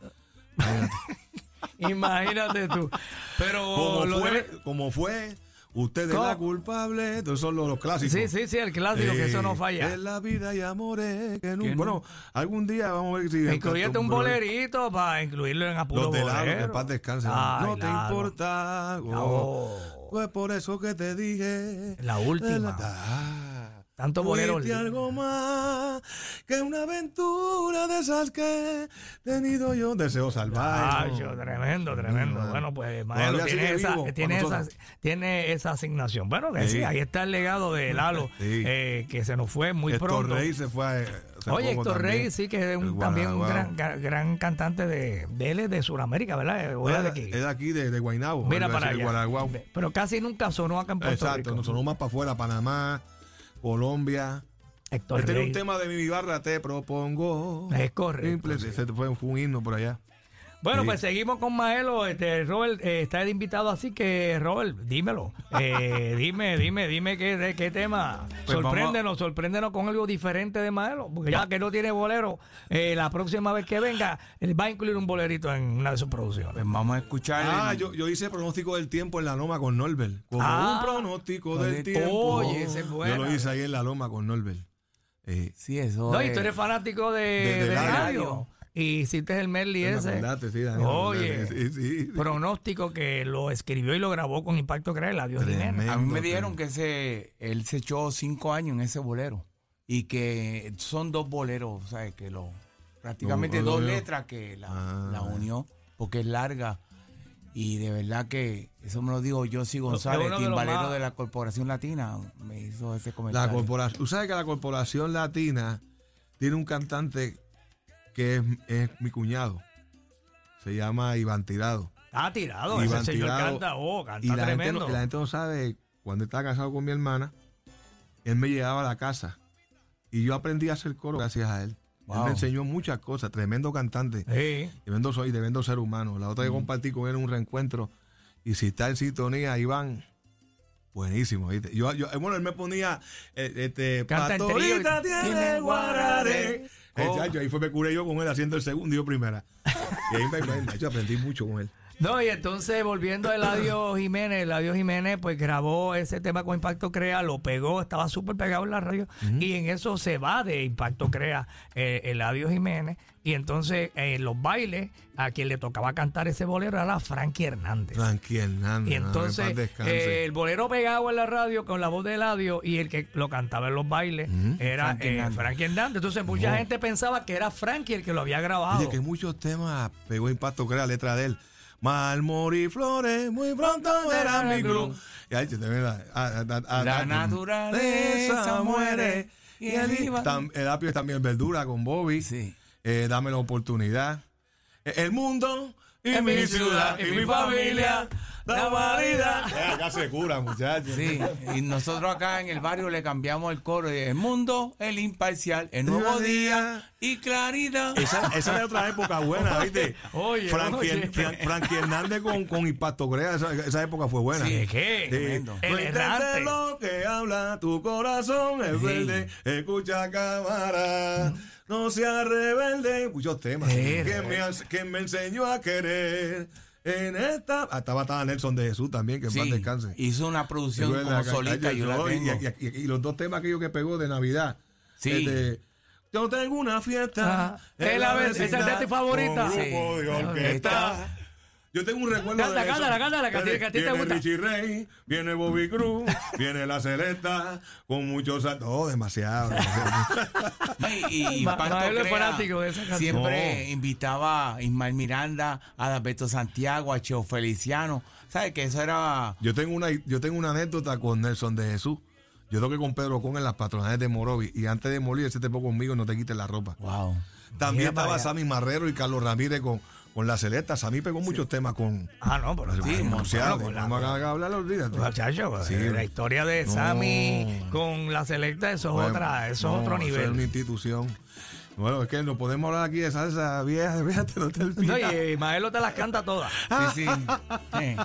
imagínate. Tú. Pero como, fue, debe- como fue, usted es la culpable. Entonces son los, los clásicos. Sí, sí, sí, el clásico, que eso no Eh, falla. En la vida y amores que nunca. Bueno, algún día vamos a ver si. Incluyete un bolerito para incluirlo en Apuro Los de lado, que paz descanse. Ay, no te importa. No. Pues por eso que te dije. La última. Ah, Tanto bolero. fuiste algo más que una aventura de esas que he tenido yo. Deseo ¿no? yo, tremendo, tremendo. Mm, Bueno, pues Maelo tiene esa, tiene, esa, tiene esa asignación. Bueno, que sí, Sí. ahí está el legado de Lalo, Sí. eh, que se nos fue muy Héctor pronto. Rey se fue. a- hace Oye, poco Héctor también. Rey sí que es un- también un gran, gra- gran cantante de, de él es de Sudamérica, ¿verdad? O era de aquí. Es de aquí, de, de Guaynabo. Mira para allá. Pero casi nunca sonó acá en Puerto Exacto, Rico. nos sonó más para afuera, Panamá, Colombia. Héctor Este era Rey. un tema de mi barra, te propongo. Es correcto, Simple, sí. ese fue un himno por allá. Bueno, Sí. pues seguimos con Maelo. Este, Robert eh, está de invitado, así que, Robert, dímelo. Eh, dime, dime, dime qué, de qué tema. Pues sorpréndenos, sorpréndenos con algo diferente de Maelo. Porque ya que no tiene bolero, eh, la próxima vez que venga, él va a incluir un bolerito en una de sus producciones. Pues vamos a escuchar. Ah, el- yo, yo hice pronóstico del tiempo en la loma con Norbert. Como Ah. un pronóstico del tiempo. oye, ese es. Yo lo hice ahí en la loma con Norbert. Eh, Sí, eso. No, y tú eres fanático de, De- de de radio. radio. Y hiciste el medley me ese. acordaste, sí, Daniel, Oye, sí, sí. pronóstico que lo escribió y lo grabó con Impacto Creer, la Dios. A mí me dijeron que ese, él se echó cinco años en ese bolero y que son dos boleros, o sea, que lo prácticamente Lo- lo dos letras que la, Ah. la unió porque es larga Y de verdad que eso me lo dijo Josie González, timbalero de la Corporación Latina. Me hizo ese La comentario. corporación, tú sabes que la corporación latina tiene un cantante que es, es mi cuñado. Se llama Iván Tirado. Está tirado, Iván ese señor Tirado. canta, oh, canta Y la gente, tremendo. no, la gente no sabe, cuando estaba casado con mi hermana, él me llevaba a la casa. Y yo aprendí a hacer coro gracias a él. Él Wow. me enseñó muchas cosas, tremendo cantante. Sí. Tremendo soy, tremendo ser humano. La Mm. otra que compartí con él en un reencuentro. Y si está en sintonía, Iván, buenísimo. ¿viste? Yo, yo, eh, bueno, él me ponía, eh, este, Canta en Pastorita trío. tiene guarare. Chacho, ahí fue me curé yo con él haciendo el segundo y yo primera. Y ahí me- yo aprendí mucho con él. No, y entonces volviendo a Eladio Jiménez, Eladio Jiménez pues grabó ese tema con Impacto Crea, lo pegó, estaba súper pegado en la radio y en eso se va de Impacto Crea eh, Eladio Jiménez y entonces eh, en los bailes a quien le tocaba cantar ese bolero era Frankie Hernández. Frankie Hernández. Y entonces eh, el bolero pegado en la radio con la voz de Eladio y el que lo cantaba en los bailes era Frankie eh, Hernández. Frankie Hernández. Entonces mucha gente pensaba que era Frankie el que lo había grabado. Oye, que muchos temas pegó impacto crea letra de él. Mal morir flores, muy pronto verán mi cruz. Y ahí, te ves, a- a- a- a- La naturaleza muere y el. Tam- El apio es también verdura con Bobby. Sí. Eh, dame la oportunidad. Eh, El mundo y mi ciudad y mi familia. La humanidad. Eh, Acá se cura, muchachos. Sí, y nosotros acá en el barrio le cambiamos el coro de El mundo, el imparcial, el nuevo día y claridad. Esa, esa era otra época buena, ¿viste? Oye, Frankie, oye. Fran- Frankie Hernández con, con Impacto Crea, esa, esa época fue buena. Sí, ¿qué? Tremendo. El No intentes errante. lo que habla tu corazón es Sí. verde. Escucha cámara. No seas rebelde. Muchos temas. Sí, que, me, que me enseñó a querer. En esta. Ah, estaba, estaba Nelson de Jesús también, que Sí, descanse. hizo una producción como ca- solita, ay, yo la no, y- tengo. Y, y- y los dos temas aquellos que pegó de Navidad. Sí. Este, yo tengo una fiesta. Ajá. Es la vez- esa es de tu favorita. Con grupo Sí. de orquesta. Yo tengo un recuerdo Canta, de eso. cántala, cántala, que a ti- Viene- que a ti te viene gusta. Richie Rey, viene Bobby Cruz, viene la Celesta, con muchos... Oh, demasiado. demasiado. Y, y Ma- Crea fanático de esa canción. Siempre No. invitaba a Ismael Miranda, a Adalberto Santiago, a Cheo Feliciano. ¿Sabes que eso era... yo, tengo una, yo tengo una anécdota con Nelson de Jesús. Yo toqué con Pedro Con en las patronales de Morovi y antes de morir ese tipo conmigo no te quites la ropa. Wow. También Mira estaba. Sammy Marrero y Carlos Ramírez con, con la Celesta. Sammy pegó muchos temas con... Ah, no, pero Sí, sí, vamos a hablar, olvídate. Muchacho, Sí. eh, la historia de No. Sammy con la selecta, eso es otra, eso no, es otro Eso es nivel. una institución. Bueno, es que no podemos hablar aquí de salsa vieja, fíjate, no te No, y Maelo te las canta todas. Sí, sí. Sí.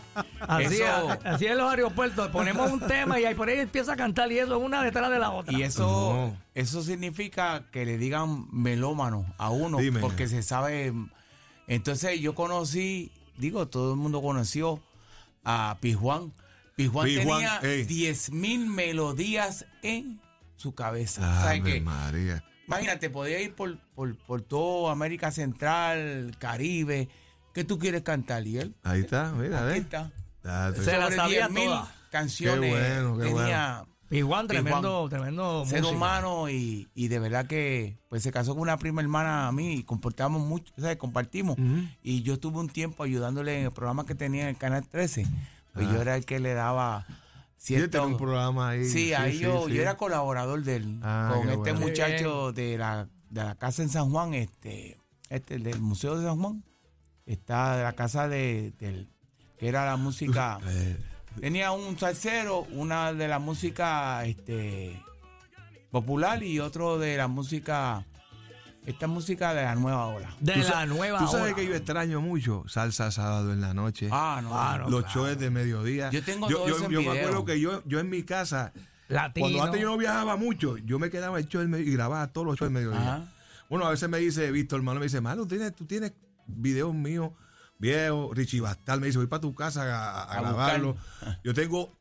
Así, Eso- es, así es en los aeropuertos. Ponemos un tema y ahí por ahí empieza a cantar y eso una detrás de la otra. Y eso, No. eso significa que le digan melómano a uno, Dime. porque se sabe. Entonces yo conocí, digo, todo el mundo conoció a Pijuán. Pijuán Pijuán, tenía ey. 10 mil melodías en su cabeza. ¿Sabes Ave qué? María. Imagínate, podía ir por, por, por todo América Central, Caribe. ¿Qué tú quieres cantar? Y él, Ahí está, mira, aquí ¿ves? está. Date. Se la sabía 10.000 toda. canciones Qué bueno, qué tenía. Y Juan, tremendo, tremendo ser humano y, y de verdad que pues se casó con una prima hermana a mí y comportamos mucho, o sea, compartimos. Y yo estuve un tiempo ayudándole en el programa que tenía en el Canal 13. Pues yo era el que le daba cierto... tiene un programa ahí. Sí, ahí sí, yo, sí. yo era colaborador de él. Ah, con este bueno. muchacho de la, de la casa en San Juan, este, este, del Museo de San Juan. Está de la casa de, del, que era la música. Tenía un salsero, una de la música este, popular y otro de la música, esta música de la nueva ola. De la nueva Tú sabes ola. que yo extraño mucho salsa sábado en la noche. Ah, no. Ah, no. los claro. shows de mediodía. Yo tengo yo, todo yo, eso en yo me video. acuerdo que yo, yo en mi casa, Latino. cuando antes yo no viajaba mucho, yo me quedaba el show del mediodía y grababa todos los shows del mediodía. Ajá. Bueno, a veces me dice Víctor, hermano, me dice, mano, ¿tú tienes, tú tienes videos míos viejos. Richie Bastal me dice, voy para tu casa a, a A grabarlo. Yo tengo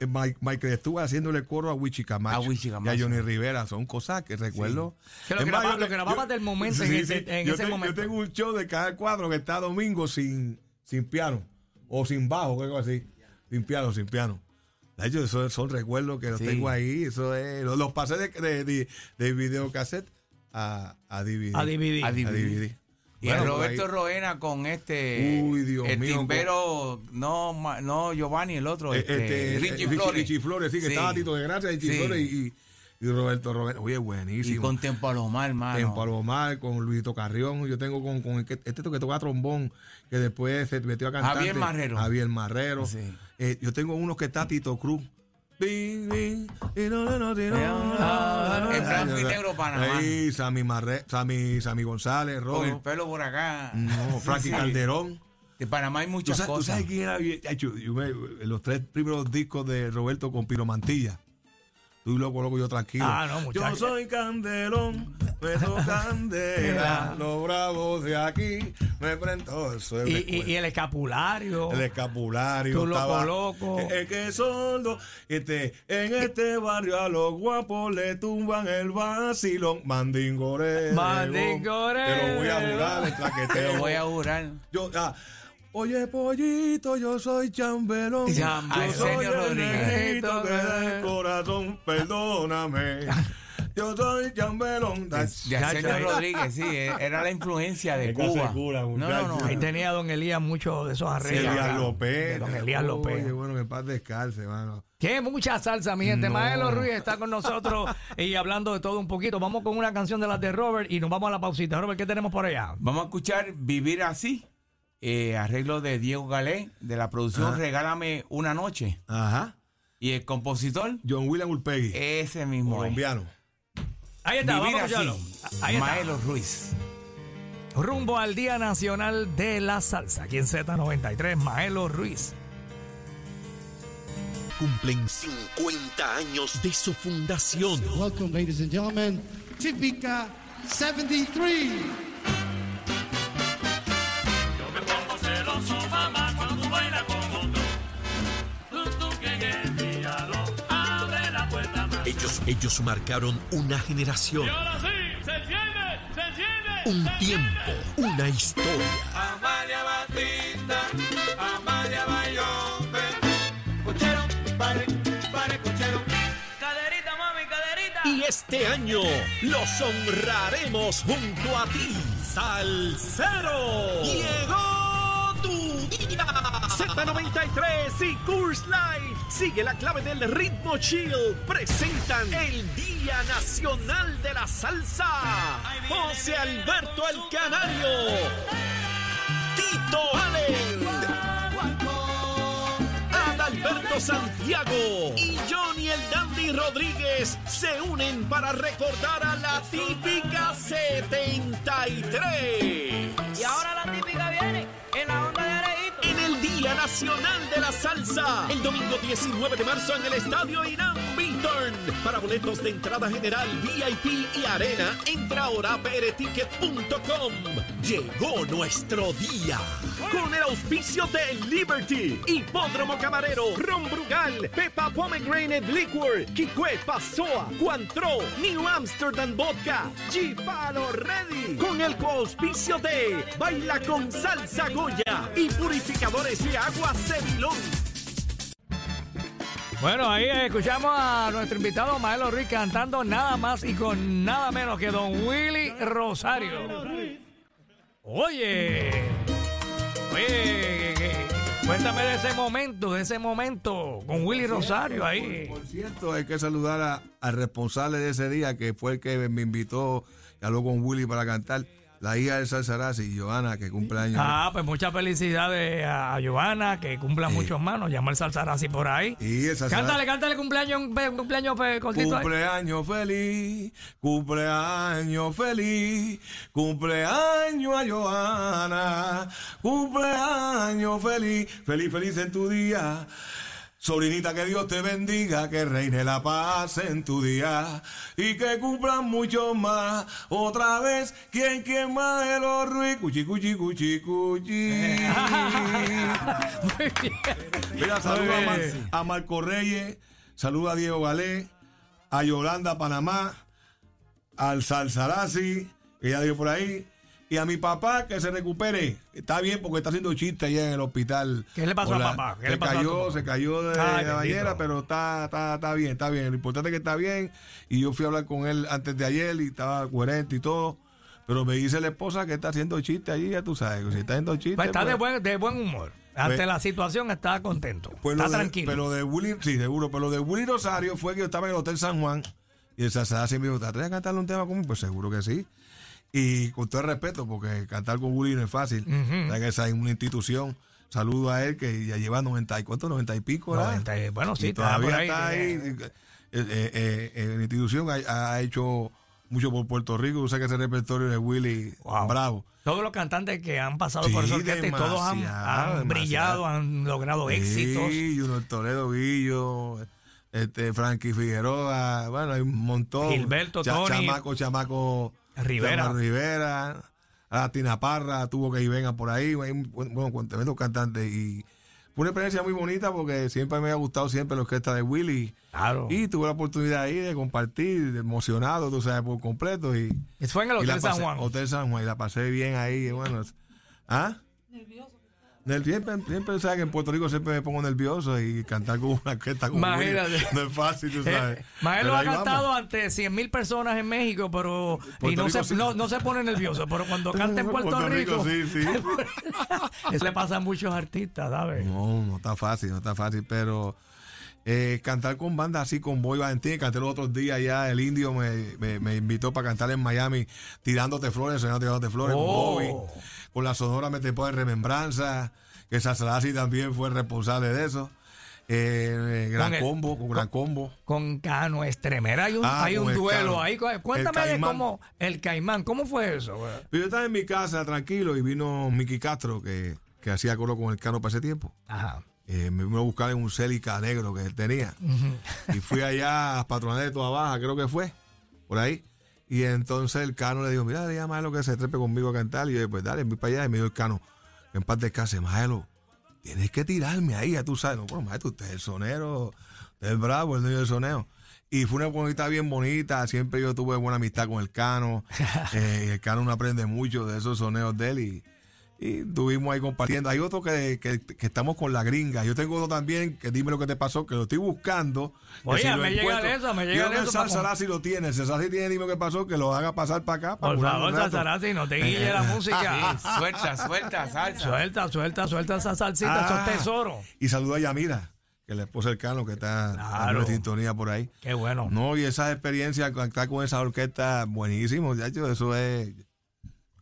eh, Mike, Michael estuvo haciéndole coro a Wichi Camacho, y a Johnny Rivera. Son cosas que recuerdo. Que lo Es graba- más, yo lo te- grababas yo- del momento en ese- en ese te- momento. Yo tengo un show de cada cuadro que está domingo sin, sin piano o sin bajo, algo así. Sin piano, sin piano. De hecho, esos son recuerdos que los Sí. tengo ahí. Eso es, los, los pasé de, de, de, de videocassette a, a DVD. A DVD. A A DVD. Y Bueno, Roberto ahí- Roena con este. Uy, Dios el mío, timbero, no, ma- no Giovanni, el otro. Eh, Este, este, Richie Richie, Flores. Richie Flores, sí, que Sí. estaba Tito de Gracia, Richie Sí. Flores y, y- y Roberto Roberto. Oye, Y buenísimo. con Tempo Alomar, mano. en Palomar, con Luisito Carrión, yo tengo con, con el que- este que toca trombón, que después se metió a cantar. Javier Marrero. Javier Marrero. Sí. Eh, yo tengo uno que está Tito Cruz. En no, negro, Panamá. Ahí, Sammy, Marre, Sammy, Sammy González, Con el Rojo. pelo por acá. No, Frankie Sí. Calderón. De Panamá hay ¿Tú muchas sabes, tú cosas. sabes quién era? Yo- yo me- los tres primeros discos de Roberto con Piro Mantilla. Tú loco, loco, yo tranquilo. Ah, no. Yo soy candelón, me candela. Los bravos de aquí me enfrentó. Eso es Y, y- y el escapulario. el escapulario. Tú loco, estaba- loco. Es que sordo. Este, en este barrio a los guapos le tumban el vacilón. Mandingoreo. Mandingoreo. Te lo voy a jurar, el Te lo voy a jurar. Yo, ah, Oye, pollito, yo soy chambelón. Chambelón. Yo soy el Rodríguez. negrito que corazón, perdóname. Yo soy chambelón. De Arsenio Rodríguez, sí, eh, era la influencia de que Cuba. cura, no, no, no. Ahí tenía don Elías muchos de esos arreglos. Elías López. Don Elías López. Oye, bueno, que paz descalce, mano. Qué mucha salsa, mi gente. No. Maelo Ruiz está con nosotros y hablando de todo un poquito. Vamos con una canción de las de Robert y nos vamos a la pausita. Robert, ¿qué tenemos por allá? Vamos a escuchar Vivir Así, eh, arreglo de Diego Galé, de la producción. Regálame una noche. Ajá. Y el compositor, John William Ulpegui, ese mismo. es. colombiano. Ahí está, Vivir vamos. Así, Ahí está. Maelo Ruiz. Rumbo al Día Nacional de la Salsa. Aquí en Z93, Maelo Ruiz. Cumplen 50 años de su fundación. Welcome, ladies and gentlemen, Típica 73. Ellos, marcaron una generación, Y ahora sí, se enciende, se enciende. un se tiempo, una historia. Amalia Batista, Amalia Bayombe. Cochero, pare, pare, cochero. Caderita, mami, caderita. Y este año los honraremos junto a ti, Salsero. Llegó. Z93 y Curse Light. Sigue la clave del ritmo chill. Presentan el Día Nacional de la Salsa. José Alberto el Canario. Tito Allen. Adalberto Santiago y Johnny el Dandy Rodríguez se unen para recordar a la típica 73. Y ahora la típica Nacional de la Salsa, el domingo 19 de marzo en el Estadio Irán Para boletos de entrada general, VIP y arena, entra ahora a prticket.com. Llegó nuestro día. Con el auspicio de Liberty, Hipódromo Camarero, Ron Brugal, Pepa Pomegranate Liquor, Kikue Pasoa, Cuantro, New Amsterdam Vodka, G-Palo Ready. Con el coauspicio de Baila con Salsa Goya y Purificadores de Agua Cevilón. Bueno, ahí escuchamos a nuestro invitado Maelo Ruiz cantando nada más y con nada menos que Don Willy Rosario. Oye, oye, cuéntame de ese momento, de ese momento con Willy Rosario ahí. Por cierto, hay que saludar a- al responsable de ese día, que fue el que me invitó y habló con Willy para cantar, la hija de Salsarazzi, Joana, que cumple años. Ah, pues muchas felicidades a Giovanna, que cumpla muchos manos, llama el Salsarazzi por ahí. Y el Salsarazzi- Cántale, cántale cumpleaños, cumpleaños cortito ahí. Cumpleaños feliz, cumpleaños feliz, cumpleaños a Joana, cumpleaños feliz, feliz, feliz en tu día. Sobrinita, que Dios te bendiga, que reine la paz en tu día y que cumplan mucho más. Otra vez, ¿quién, quién más de los Ruiz? Cuchi, cuchi, cuchi, cuchi. Muy bien. Mira, saluda a, Mar- a Marco Reyes, saluda a Diego Galé, a Yolanda Panamá, al Salsarazzi, que ya dio por ahí, y a mi papá que se recupere. Está bien porque está haciendo chiste allá en el hospital. ¿Qué le pasó a papá? ¿Qué se le pasó cayó, se cayó de Ay, la bañera, pero está, está, está bien, está bien. Lo importante es que está bien. Y yo fui a hablar con él antes de ayer y estaba coherente y todo. Pero me dice la esposa que está haciendo chiste allí, ya tú sabes. Si está haciendo chiste. Pues está de pues- buen, de buen humor. Ante Pues- la situación está contento. Pues está de- tranquilo. Pero de Willy, sí, seguro. Pero lo de Willy Rosario fue que yo estaba en el Hotel San Juan y el Sasasi me dijo, ¿te atreves a cantarle un tema conmigo? Pues seguro que sí. Y con todo el respeto, porque cantar con Willy no es fácil. Ya que esa es una institución. Saludo a él que ya lleva 90 y cuánto, 90 y pico, ¿verdad? 90 y- bueno, sí, Y está todavía ahí, está ahí. eh. Eh, eh, eh, eh, la institución ha, ha hecho mucho por Puerto Rico. Sabes que ese repertorio de Willy, Wow. bravo. Todos los cantantes que han pasado por esa orquesta y todos han, brillado, han logrado éxitos. Sí, Junior Toledo Guillo, este, Frankie Figueroa, bueno, hay un montón. Gilberto, Tony. Chamaco, Chamaco Rivera. Rivera. A Tina Parra tuvo que ir venga por ahí. Hay un- bueno, con tremendos cantantes. Y fue una experiencia muy bonita porque siempre me ha gustado siempre la orquesta de Willy. Claro. Y tuve la oportunidad ahí de compartir, de emocionado, tú sabes, por completo. Y, Eso fue en el Hotel San pasé- Juan. Hotel San Juan. Y la pasé bien ahí. y bueno, ¿ah? Nervioso. Siempre, siempre, sabes que en Puerto Rico siempre me pongo nervioso y cantar con una orquesta como Imagínate. no es fácil, tú sabes. Eh, Mael Pero lo ha ahí vamos. cantado ante 100 mil personas en México, pero y Puerto no Rico se, sí. no, no se pone nervioso. Pero cuando canta en Puerto, Rico, sí, sí. eso le pasa a muchos artistas, ¿sabes? No, no está fácil, no está fácil, pero eh, cantar con bandas así, con Boy Valentín, canté los otros días ya, el indio me, me- me invitó para cantar en Miami, tirándote flores, sonando tirándote flores, Oh. con Bobby, con la sonora me te en remembranza, que Sassalasi también fue responsable de eso. Eh, eh, gran Con el- combo, con gran combo. Con Cano Estremera hay un, Ah, hay un el duelo Cano. ahí. Cuéntame de cómo el Caimán, ¿cómo fue eso? Yo estaba en mi casa tranquilo y vino Mickey Castro, que, que hacía coro con el Cano para ese tiempo. Ajá. Eh, me vino a buscar en un Celica negro que él tenía. Y fui allá a Patronal de Toda Baja, creo que fue, por ahí. Y entonces el Cano le dijo, mira, llama a lo que se trepe conmigo a cantar. Y yo, pues dale, voy para allá. Y me dijo el Cano, en paz descanse, Maelo, tienes que tirarme ahí, ya tú sabes. No, bueno, maestro, usted es el sonero, usted es bravo, el niño del soneo. Y fue una bonita bien bonita. Siempre yo tuve buena amistad con el Cano. Eh, y el Cano uno aprende mucho de esos soneos de él. Y, y estuvimos ahí compartiendo. Hay otro que, que- que estamos con la gringa. Yo tengo otro también que dime lo que te pasó, que lo estoy buscando. Oye, lo me llega encuentro- eso, me Yo llega que eso el para Salsa si lo tiene. El Salsa tiene dime lo que pasó, que lo haga pasar para acá. Para Por favor, un rato. Salsarasi, no te guille la música. Sí, suelta, suelta, salsa. Suelta, suelta, suelta esa salsita, Ah, esos tesoros. Y saluda a Yamira, que es la esposa del Cano, que está Claro. en sintonía por ahí. Qué bueno. No, y esa experiencia, cantar con esa orquesta, buenísimo. De hecho, eso es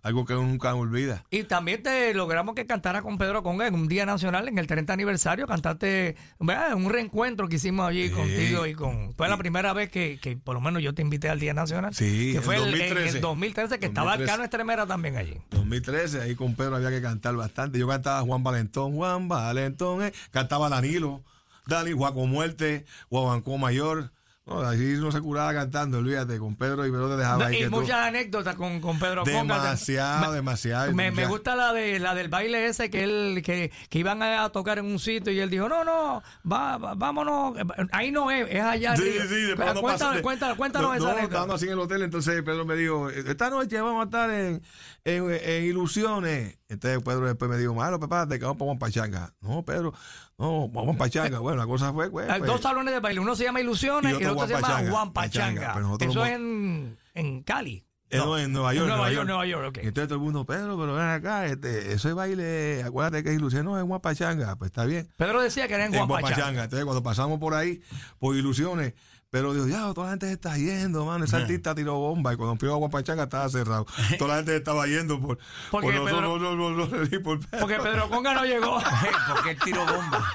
algo que uno nunca olvida. Y también te logramos que cantara con Pedro Conga en un día nacional, en el 30 aniversario, cantaste ¿verdad? un reencuentro que hicimos allí Sí. contigo y con... Fue la primera vez que, que por lo menos yo te invité al día nacional. Sí, que en fue el- en 2013. el 2013, que estaba el 2013. Cano Estremera también allí. 2013, ahí con Pedro había que cantar bastante. Yo cantaba Juan Valentón, Juan Valentón, eh. cantaba Danilo, Dani, Juaco Muerte, Guabancó Mayor. No, así no se curaba cantando, olvídate, con Pedro y Pedro te dejaba ahí. y que tú- muchas anécdotas con, con Pedro. Demasiado, demasiado. Me, me gusta la de la del baile ese que él que, que iban a tocar en un sitio y él dijo no no va, va- vámonos ahí no es es allá Sí, arriba". sí, después cuando cuéntanos, cuéntanos, cuéntanos no, esa no, anécdota. estábamos así en el hotel, entonces Pedro me dijo, esta noche vamos a estar en, en, en Ilusiones. Entonces Pedro después me dijo, malo, prepárate que vamos para Pachanga. No, Pedro, no, vamos Pachanga. Bueno, la cosa fue, pues, Hay pues, dos salones de baile uno se llama Ilusiones Y el otro se llama Pachanga. Juan Pachanga, eso es en, en Cali Eh, no, en Nueva York. En Nueva Nueva York, Nueva York, ok. Entonces todo el mundo, Pedro, pero ven acá, este, eso es baile, acuérdate que es ilusión, no, es Juan Pachanga, pues está bien. Pedro decía que era en En Juan Juan Pachanga Pachanga. Entonces cuando pasamos por ahí, por ilusiones, pero dijo, ya, toda la gente se está yendo, mano, ese artista tiró bomba, y cuando fuimos a Juan Pachanga estaba cerrado. Toda la gente estaba yendo por, Porque por Pedro- por Pedro. porque Pedro Conga no llegó Porque él tiró bomba.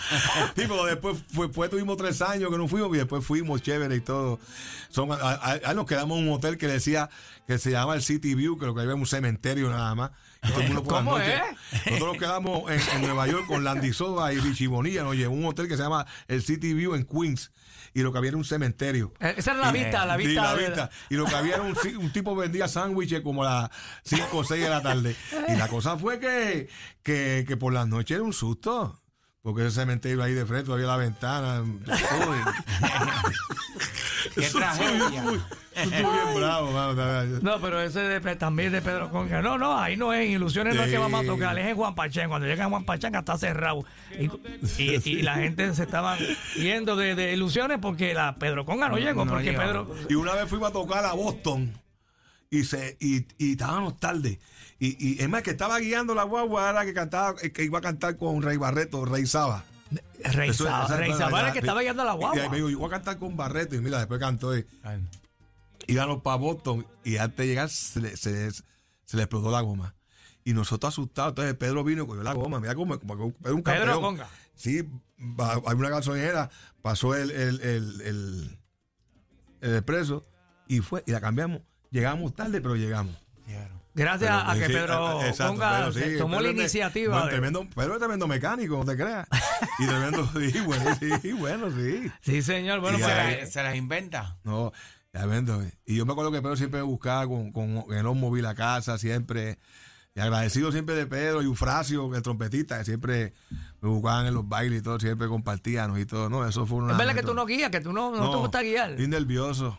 Sí, pero después fue, fue- tuvimos tres años que no fuimos y después fuimos chévere y todo. Son, a- a- a- nos quedamos en un hotel que decía que se llama el City View, que lo que había un cementerio nada más. ¿Cómo es? Nosotros nos quedamos en, en Nueva York con Landy Soda y Richie Bonilla, nos llevó a un hotel que se llama el City View en Queens. Y lo que había era un cementerio. Eh, esa era la vista la vista, la de- vista. Y lo que había era un, un tipo vendía sándwiches como a las 5 o 6 de la tarde. Y la cosa fue que, que, que por las noches era un susto. Porque ese cementerio ahí de frente, había la ventana. Qué Eso tragedia. muy- eso bien bravo, mano. No, pero ese de- también de Pedro Conga. No, no, ahí no es. en Ilusiones no es que vamos a tocar, es en Juan Pachanga. Cuando llega a Juan Pachanga está cerrado. Y, y- y la gente se estaba yendo de, de Ilusiones porque la Pedro Conga no llegó. no porque llegó. Pedro. Y una vez fuimos a tocar a Boston. Y, se, y, y estábamos tarde. Y, y es más, que estaba guiando la guagua, era que cantaba, que iba a cantar con Rey Barreto, Rey Saba. Rey Saba, Rey Saba era que estaba guiando la Y guagua. ahí me dijo, yo voy a cantar con Barreto. Y mira, después cantó. Y, Ay, íbamos para Boston y antes de llegar se le, se le- se le explotó la goma. Y nosotros asustados. Entonces Pedro vino y cogió la goma. Mira cómo como que Pedro un Pedro campeón. Conga. Sí, hay una gasolinera, pasó el, el, el, el, el expreso y fue, y la cambiamos. Llegamos tarde, pero llegamos. claro. Gracias Pero, a que sí, Pedro eh, exacto, Conga Pedro, sí, se tomó Pedro la iniciativa. bueno, de- tremendo, Pedro es tremendo mecánico, no te creas. Y tremendo, sí, bueno, sí, bueno, sí. Sí, señor. Bueno, Y pues, se, ahí- la- se las inventa. No, ya vendo. Y yo me acuerdo que Pedro siempre buscaba con, con el móvil a casa, siempre. Y agradecido siempre de Pedro y Eufrasio, el trompetista, que siempre me buscaban en los bailes y todo, siempre compartíamos y todo. No, eso fue una. es verdad que tú no guías, que tú no, no, te gusta guiar. Estoy nervioso.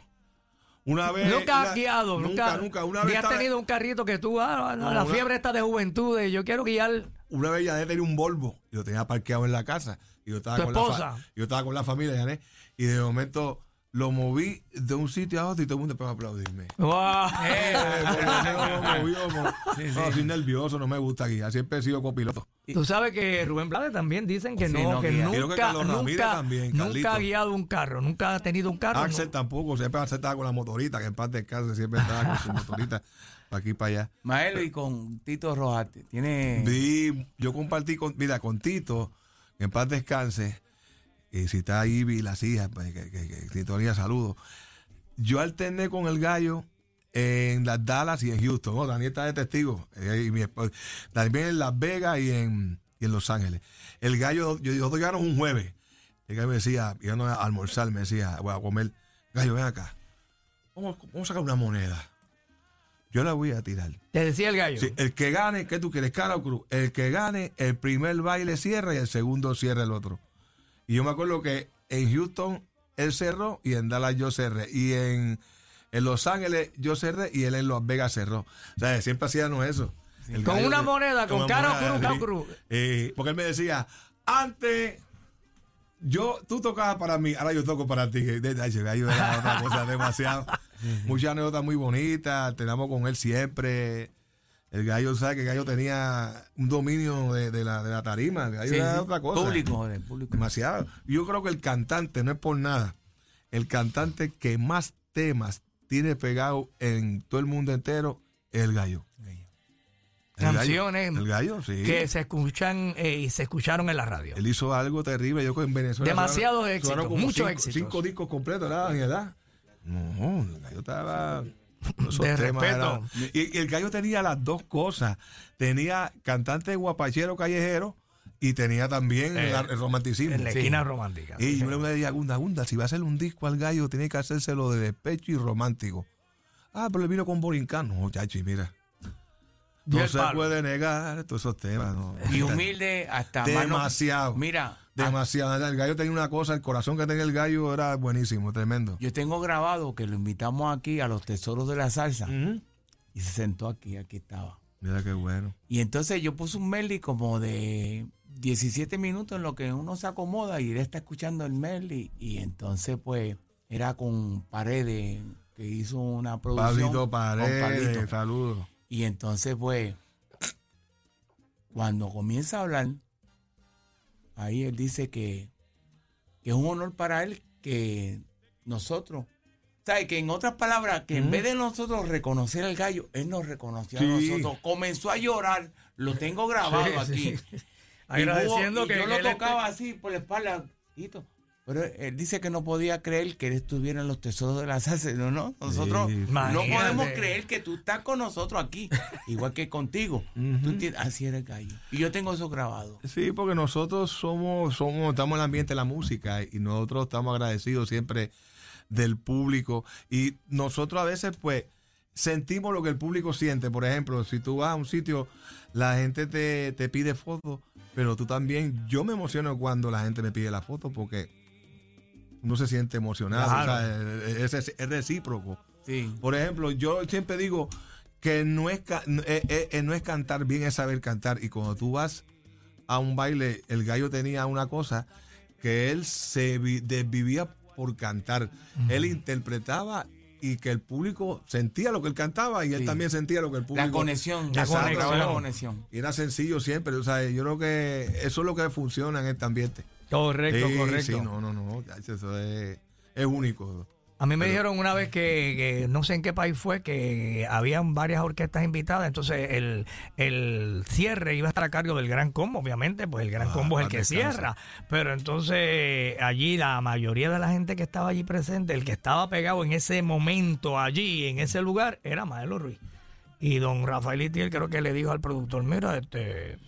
Una vez. Nunca has una- guiado, nunca, Nunca, nunca. Una ni has estaba- tenido un carrito que tú, ah, no, la una- fiebre está de juventud, yo quiero guiar. una vez Yanet tenía un Volvo y lo tenía parqueado en la casa. Y yo estaba, ¿Tu con la, esposa? fa- yo estaba con la familia Yanet. Y de momento lo moví de un sitio a otro y todo el mundo empezó a aplaudirme. Wow. Eh, lo No, soy nervioso, no me gusta guiar. Siempre he sido copiloto. Tú sabes que Rubén Blades también dicen que Sí, no, no que guía. nunca, que nunca, también, nunca ha guiado un carro, nunca ha tenido un carro. Axel no. tampoco, siempre Axel estaba con la motorita, que en paz descanse, siempre estaba con su motorita para aquí y para allá. Maelo y con Tito Rojas, tiene... Vi, yo compartí con, mira, con Tito, que en paz descanse, y si está ahí, vi las hijas, pues, que, que, que saludos. Yo alterné con el gallo en las Dallas y en Houston. ¿no? Daniel está de testigo. eh, y mi también en Las Vegas y en, y en Los Ángeles. El gallo, yo, nosotros llegamos un jueves. El gallo me decía, íbamos a almorzar, me decía, voy a comer. Gallo, ven acá. Vamos, vamos a sacar una moneda. Yo la voy a tirar. Te decía el gallo. Sí, el que gane, ¿qué tú quieres? Cara o cruz. El que gane, el primer baile cierra y el segundo cierra el otro. Y yo me acuerdo que en Houston él cerró y en Dallas yo cerré. Y en, en Los Ángeles yo cerré y él en Las Vegas cerró. O sea, siempre hacíamos eso. Con una moneda, con una cara o moneda, cruz, sí. cruz. Eh, porque él me decía, antes yo, tú tocabas para mí, ahora yo toco para ti. Era otra cosa demasiado. Muchas anécdotas muy bonitas, tenemos con él siempre. El gallo, sabe que el gallo tenía un dominio de, de la, de la tarima. El gallo Sí, era sí. otra cosa. Público, joder, público. Demasiado. Yo creo que el cantante, no es por nada, el cantante que más temas tiene pegado en todo el mundo entero es el gallo. El gallo. Canciones El gallo, sí. que se escuchan eh, y se escucharon en la radio. Él hizo algo terrible. Yo en Venezuela. Demasiados éxitos, muchos cinco, éxitos. Cinco discos completos, ¿verdad, Daniela? No, el gallo estaba. De respeto. y, y el gallo tenía las dos cosas. Tenía cantante guapachero callejero y tenía también Eh, el romanticismo. En la esquina romántica. Y sí, yo le Gunda, Gunda, si va a hacer un disco al gallo, tiene que hacérselo de despecho y romántico. Ah, pero le vino con Borincano. No, chachi, mira. No se palo. puede negar todos esos temas. No. Y humilde hasta mano- Demasiado. Mira, Demasiado. El gallo tenía una cosa, el corazón que tenía el gallo era buenísimo, tremendo. yo tengo grabado que lo invitamos aquí a los tesoros de la salsa y se sentó aquí, aquí estaba. Mira qué bueno. Y entonces yo puse un medley como de 17 minutos en lo que uno se acomoda y él está escuchando el medley y entonces pues era con Paredes que hizo una producción. Pablito Paredes, saludos. Y entonces pues cuando comienza a hablar, ahí él dice que, que es un honor para él que nosotros, ¿sabes? Que en otras palabras, que en vez de nosotros reconocer al gallo, él nos reconoció a nosotros. Comenzó a llorar, lo tengo grabado Sí, aquí. sí. Y Agradeciendo hubo- y que, yo lo tocaba así por la espalda. Pero él dice que no podía creer que él estuviera en los tesoros de la salsa. No, no, nosotros Sí, no Imagínate. podemos creer que tú estás con nosotros aquí, igual que contigo. Tú? Así era el gallo. Y yo tengo eso grabado. Sí, porque nosotros somos, somos, estamos en el ambiente de la música y nosotros estamos agradecidos siempre del público. Y nosotros a veces, pues, sentimos lo que el público siente. Por ejemplo, si tú vas a un sitio, la gente te, te pide fotos, pero tú también, yo me emociono cuando la gente me pide la foto porque uno se siente emocionado. Claro. o sea, es, es- es recíproco. Sí. Por ejemplo, yo siempre digo que no es, eh, eh, eh, no es cantar bien, es saber cantar. Y cuando tú vas a un baile, el gallo tenía una cosa que él se vi- desvivía por cantar. Él interpretaba y que el público sentía lo que él cantaba y él también sentía lo que el público. La conexión, la conexión. La conexión. Y era sencillo siempre, o sea, yo creo que eso es lo que funciona en este ambiente. Correcto, Sí, correcto. Sí, no, no, no, eso es, es único. A mí me dijeron una vez que, que no sé en qué país fue, que habían varias orquestas invitadas, entonces el, el cierre iba a estar a cargo del Gran Combo, obviamente, pues el Gran Ah, Combo es el paz que cierra. Pero entonces allí la mayoría de la gente que estaba allí presente, el que estaba pegado en ese momento allí, en ese lugar, era Maelo Ruiz. Y don Rafael Itiel creo que le dijo al productor, mira, este,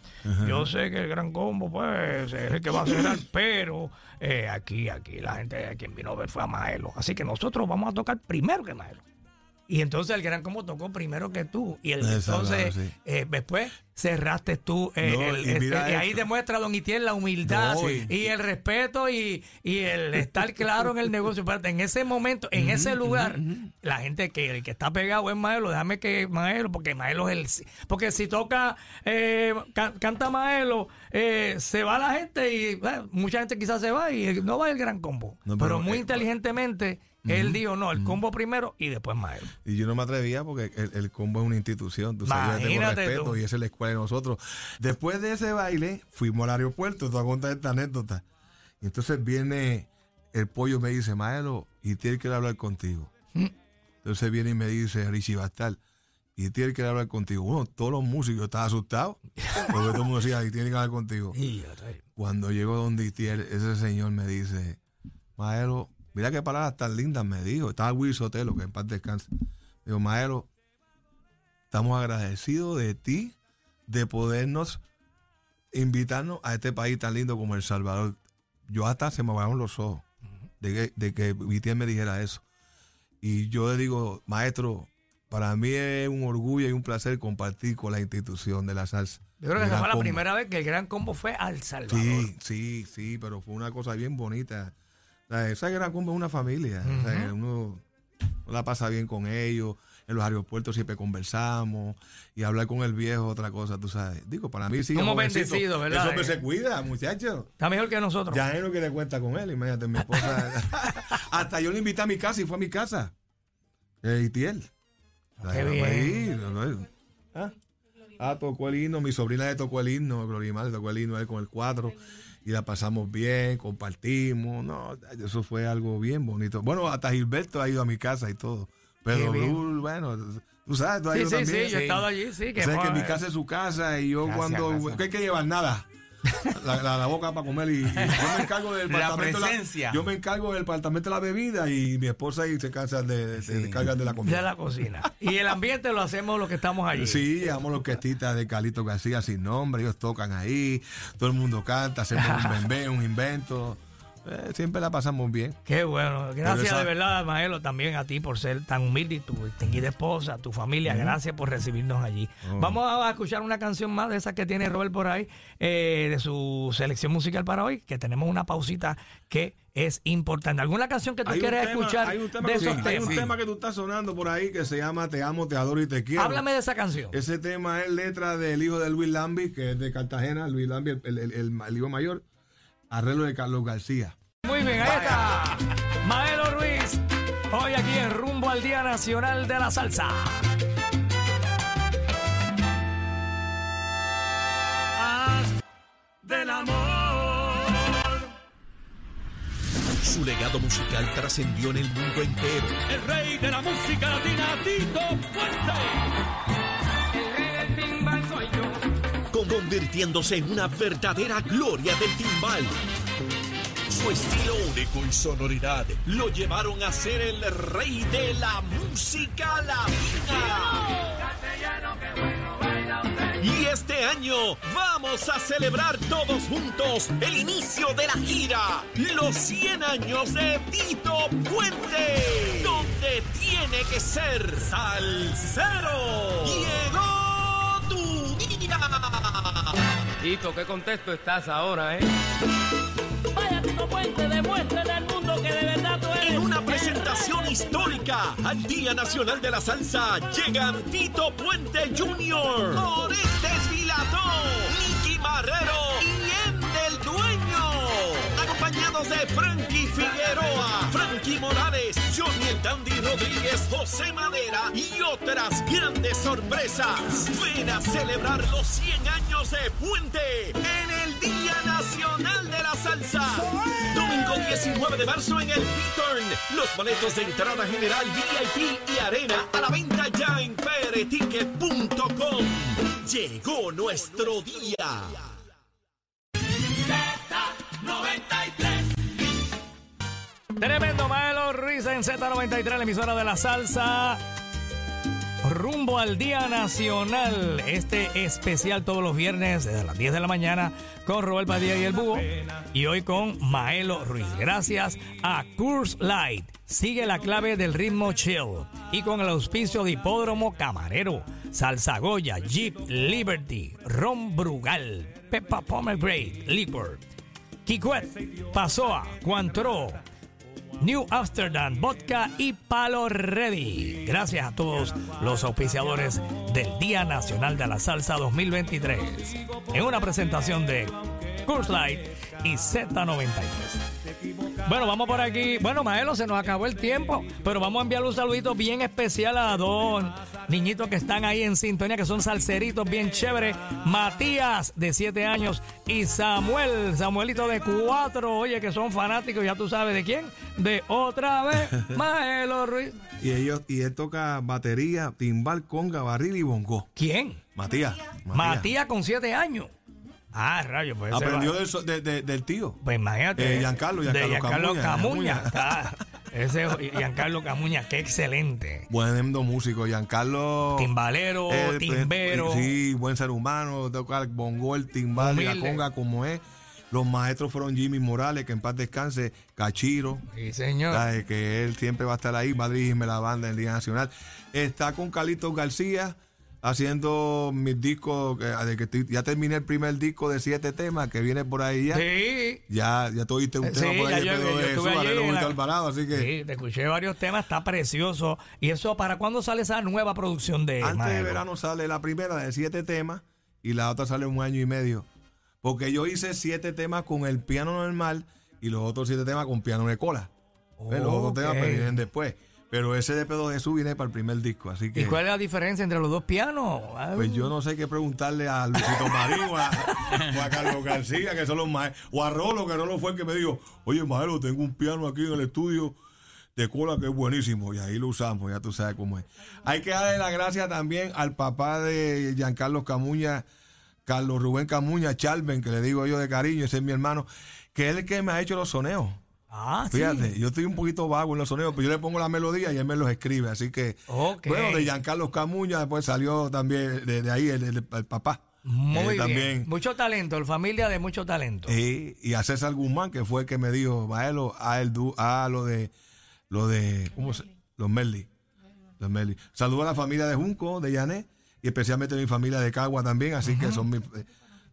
yo sé que el Gran Combo pues es el que va a cerrar, pero eh, aquí, aquí la gente quien vino a ver fue a Maelo. Así que nosotros vamos a tocar primero que Maelo. Y entonces el Gran Combo tocó primero que tú. Y el, entonces sí. eh, después cerraste tú. eh, No, el- y este, y ahí demuestra Don Itiel la humildad No, y, y- el respeto y, y el estar claro en el negocio. En ese momento, en ese lugar, la gente que el que está pegado es Maelo, déjame que Maelo, porque Maelo es el... Porque si toca, eh, ca- canta Maelo, eh, se va la gente y eh, mucha gente quizás se va y no va el gran combo. No, pero, pero, muy él dijo, no, el combo primero y después Maelo. Y yo no me atrevía porque el, el combo es una institución. Tú sabes, yo le tengo respeto tú. y esa es la escuela de nosotros. Después de ese baile, fuimos al aeropuerto. Te voy a contar esta anécdota. Y entonces viene el pollo y me dice, Maelo, y tiene que hablar contigo. Mm. Entonces viene y me dice, Richie Bastal, y tiene que hablar contigo. Bueno, todos los músicos estaban asustados porque todo el mundo decía, y tiene que hablar contigo. Cuando llego donde Itiel, ese señor me dice, Maelo, mira qué palabras tan lindas me dijo. Estaba Will Sotelo, que en paz descanse. Digo, Maelo, estamos agradecidos de ti, de podernos invitarnos a este país tan lindo como El Salvador. Yo hasta se me bajaron los ojos de que, de que me dijera eso. Y yo le digo, maestro, para mí es un orgullo y un placer compartir con la institución de la salsa. Yo creo que esa fue la primera vez que el gran combo fue al Salvador. Sí, sí, sí, pero fue una cosa bien bonita. O sea, esa gran combo es una familia. o sea, que uno, uno la pasa bien con ellos. En los aeropuertos siempre conversamos. Y hablar con el viejo otra cosa, tú sabes. Digo, para mí sí. Somos jovencito, bendecidos, ¿verdad? Eso Eh. se cuida, muchachos. Está mejor que nosotros. Ya es lo que le cuenta con él. Imagínate, mi esposa. Hasta yo le invité a mi casa y fue a mi casa. Eh, Itiel. Qué Ahí, bien. ahí, no, no. ¿Ah? Ah, tocó el himno, mi sobrina le tocó el himno, Glorimar le tocó el himno él con el cuatro y la pasamos bien, compartimos, no, eso fue algo bien bonito. Bueno, hasta Gilberto ha ido a mi casa y todo. Pero Qué. Blue, bueno, tú sabes, tú has Sí, ido sí, sí, también. yo he estado allí, sí. Que O sea, que mi casa es su casa y yo cuando que hay que llevar nada. La, la- la boca para comer y, y yo me encargo del La departamento de presencia. yo me encargo del departamento de la bebida y mi esposa ahí se cansa de, se encargan de la comida. de la cocina. Y el ambiente lo hacemos los que estamos allí. Sí, llevamos los orquestitas de Calito García sin nombre, ellos tocan ahí, todo el mundo canta, hacemos un bembé, un invento. Eh, siempre la pasamos bien. Qué bueno. Gracias esa- de verdad, Maelo, también a ti por ser tan humilde y tu distinguida esposa, tu familia. Gracias por recibirnos allí. Oh. Vamos a escuchar una canción más de esas que tiene Robert por ahí, eh, de su selección musical para hoy, que tenemos una pausita que es importante. ¿Alguna canción que tú quieres tema- escuchar hay un tema de que, esos tú- hay un tema que tú estás sonando por ahí que se llama Te amo, te adoro y te quiero. Háblame de esa canción. Ese tema es letra del hijo de Luis Lambi, que es de Cartagena, Luis Lambi, el, el- el- el hijo mayor, arreglo de Carlos García. Muy bien, ahí está. Maelo Ruiz, hoy aquí en Rumbo al Día Nacional de la Salsa. del amor. Su legado musical trascendió en el mundo entero. El rey de la música latina, Tito Puente. con- convirtiéndose en una verdadera gloria del timbal. Su estilo único y sonoridad lo llevaron a ser el rey de la música latina. Y este año vamos a celebrar todos juntos el inicio de la gira, los 100 años de Tito Puente, donde tiene que ser salsero. Llegó tu. Tito, qué contexto estás ahora, ¿eh? Tito Puente, demuéstrale al mundo que de verdad tú eres. En una presentación histórica al Día Nacional de la Salsa llegan Tito Puente Jr., Orestes Vilató, Nicky Marrero y Endel Dueño, acompañados de Frankie Figueroa, Frankie Morales, Dandy Rodríguez, José Madera y otras grandes sorpresas. Ven a celebrar los 100 años de Puente en el Día Nacional de la Salsa. Domingo 19 de marzo en el Beaturn. Los boletos de entrada general VIP y arena a la venta ya en prticket.com. Llegó nuestro día. Tremendo Maelo Ruiz en Z93, la emisora de la salsa. Rumbo al Día Nacional. Este especial todos los viernes a las 10 de la mañana con Robert Padilla y el Búho. Y hoy con Maelo Ruiz. Gracias a Curse Light. Sigue la clave del ritmo chill. Y con el auspicio de Hipódromo Camarero, Salsa Goya, Jeep Liberty, Ron Brugal, Peppa Pomegranate, Liquor, Kikwet, Pasoa, Cuantro, New Amsterdam, Vodka y Palo Ready. Gracias a todos los auspiciadores del Día Nacional de la Salsa 2023. En una presentación de Curse Light y Z93. Bueno, vamos por aquí. Bueno, Maelo, se nos acabó el tiempo, pero vamos a enviar un saludito bien especial a dos niñitos que están ahí en sintonía, que son salseritos bien chéveres. Matías, de 7 años, y Samuel, Samuelito de 4, oye, que son fanáticos, ya tú sabes de quién, de otra vez, Maelo Ruiz. Y ellos, y él toca batería, timbal, conga, barril y bongo. ¿Quién? Matías. Matías con 7 años. Ah, rayo, pues Aprendió del, so- de- de- del tío. Pues imagínate. Eh, Giancarlo, de Giancarlo Giancarlo Camuña, Camuña. Camuña. Está- ese Giancarlo Camuña, qué excelente. Buen músico, Giancarlo. Timbalero, eh, timbero. Sí, buen ser humano, toca el bongo, el timbal y la conga como es. Los maestros fueron Jimmy Morales, que en paz descanse, Cachiro, Sí, señor. ¿sabes? que él siempre va a estar ahí, va a dirigirme la banda en el Día Nacional. Está con Carlitos García haciendo mis discos, que- de que estoy- ya terminé el primer disco de siete temas que viene por ahí ya. Sí. Ya, ya tú oíste un Sí, tema por ahí yo- yo de Jesús, allí la- Alvarado, así que Sí, te escuché varios temas, está precioso. ¿Y eso para cuándo sale esa nueva producción de antes de verano sale la primera de siete temas y la otra sale un año y medio. Porque yo hice siete temas con el piano normal y los otros siete temas con piano de cola. ¿Ves? Los otros Ok. temas pues, vienen después. Pero ese de Pedro Jesús viene para el primer disco, así que... ¿Y cuál es la diferencia entre los dos pianos? Pues yo no sé qué preguntarle a Luisito Marín o a, o a Carlos García, que son los maestros, o a Rolo, que Rolo fue el que me dijo, oye, Maelo, tengo un piano aquí en el estudio de cola que es buenísimo, y ahí lo usamos, ya tú sabes cómo es. Hay que darle la gracia también al papá de Giancarlo Camuña, Carlos Rubén Camuña, Charben, que le digo yo de cariño, ese es mi hermano, que es el que me ha hecho los soneos. Ah, sí. Fíjate, yo estoy un poquito vago en los sonidos, pero yo le pongo la melodía y él me los escribe. Así que, bueno, de Giancarlo Camuña, después salió también de, de ahí el, el- el papá. Muy Eh, bien. También. Mucho talento, el familia de mucho talento. Eh, y a César Guzmán, que fue el que me dijo, Maelo, a, el, du- a lo de, lo de, ¿cómo se? Los Merli. Los Merli. Saludo a la familia de Junco, de Yané, y especialmente a mi familia de Cagua también, así que son mis, eh,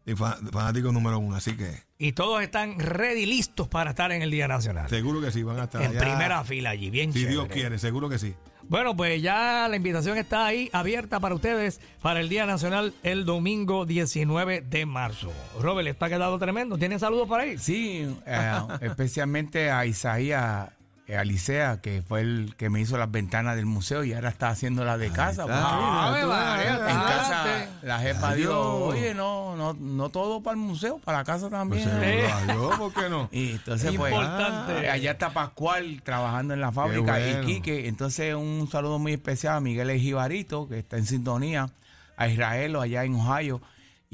mis fa- fanáticos número uno. Así que Y todos están ready, listos para estar en el Día Nacional. seguro que sí, van a estar en allá. primera fila allí, bien Si Dios quiere, seguro que sí. Bueno, pues ya la invitación está ahí abierta para ustedes para el Día Nacional el domingo 19 de marzo. Robert, está quedado tremendo. ¿Tienen saludos para ahí? Sí, eh, especialmente a Isaías Alicea, que fue el que me hizo las ventanas del museo y ahora está haciendo las de casa. está, mira, tú eh, en adelante. casa la jefa Adiós. dijo, oye, no, no, no todo para el museo, para la casa también. Pues Sí. seguro, adiós, ¿por qué no? Y entonces, pues, Importante. ah, allá está Pascual trabajando en la fábrica bueno. y Quique. Entonces, un saludo muy especial a Miguel Ejibarito, que está en sintonía, a Israel allá en Ohio,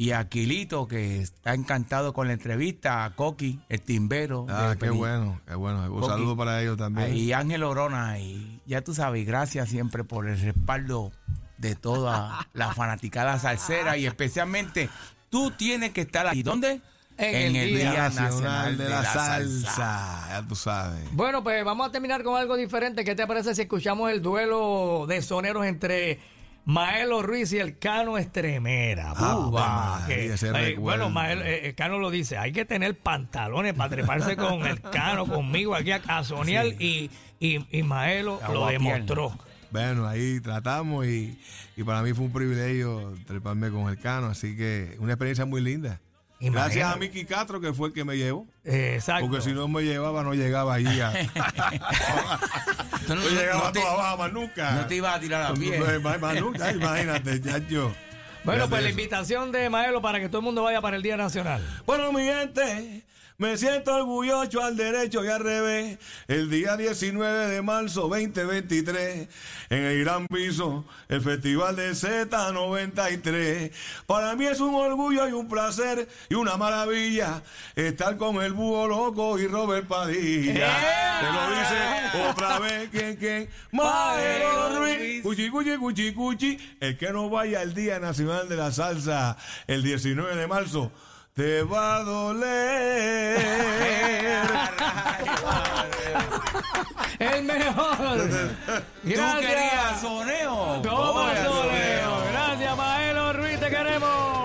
y a Aquilito, que está encantado con la entrevista, a Coqui, el timbero. Ah, qué bueno, qué bueno. Un Coqui. saludo para ellos también. Y Ángel Orona, y ya tú sabes, gracias siempre por el respaldo de toda la fanaticada salsera y especialmente tú tienes que estar ahí. ¿Dónde? En el Día Nacional de la, salsa. Ya tú sabes. Bueno, pues vamos a terminar con algo diferente. ¿Qué te parece si escuchamos el duelo de soneros entre Maelo Ruiz y el Cano Estremera? Ah, Bumba, María, que- eh, bueno, Maelo, eh, el Cano lo dice, hay que tener pantalones para treparse con el Cano, conmigo aquí a, a sonear y, y, y Maelo lo demostró. Bueno, ahí tratamos y, y para mí fue un privilegio treparme con el Cano, así que una experiencia muy linda. Gracias a. Miki Castro, que fue el que me llevó. Exacto. Porque si no me llevaba, no llegaba ahí. A, no llegaba no te- toda baja más nunca. no te ibas a tirar a pie. No, más, más nunca, imagínate, chacho. Bueno, pues la invitación de Maelo para que todo el mundo vaya para el Día Nacional. Bueno, mi gente, me siento orgulloso al derecho y al revés. El día 19 de marzo 2023, en el Gran Piso, el Festival de Z93. Para mí es un orgullo y un placer y una maravilla estar con el búho loco y Robert Padilla. Te lo dice otra vez, ¿quién, quién? Maelo Ruiz. Cuchi, cuchi, cuchi, cuchi. El que no vaya al Día Nacional de la Salsa el 19 de marzo te va a doler. El mejor. ¿Tú Gracias. querías soneo? Toma, Oye, Soleo. Gracias, Maelo Ruiz, te queremos.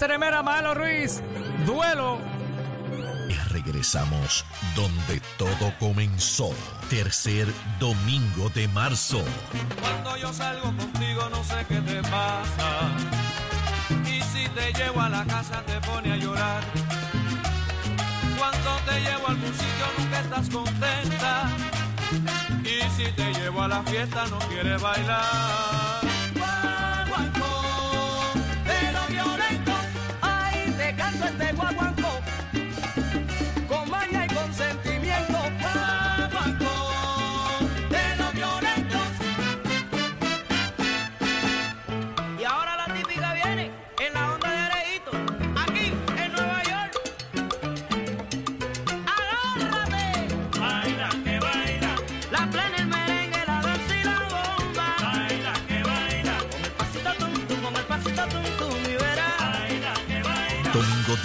Cano Esteremera, Maelo Ruiz. Duelo. Y regresamos donde todo comenzó. Tercer domingo de marzo. Cuando yo salgo contigo no sé qué te pasa. Y si te llevo a la casa te pone a llorar. Cuando te llevo a algún sitio nunca estás contenta. Y si te llevo a la fiesta no quieres bailar.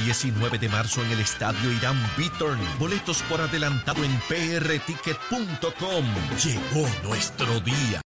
19 de marzo en el Estadio Irán Biturn. Boletos por adelantado en prticket.com. Llegó nuestro día.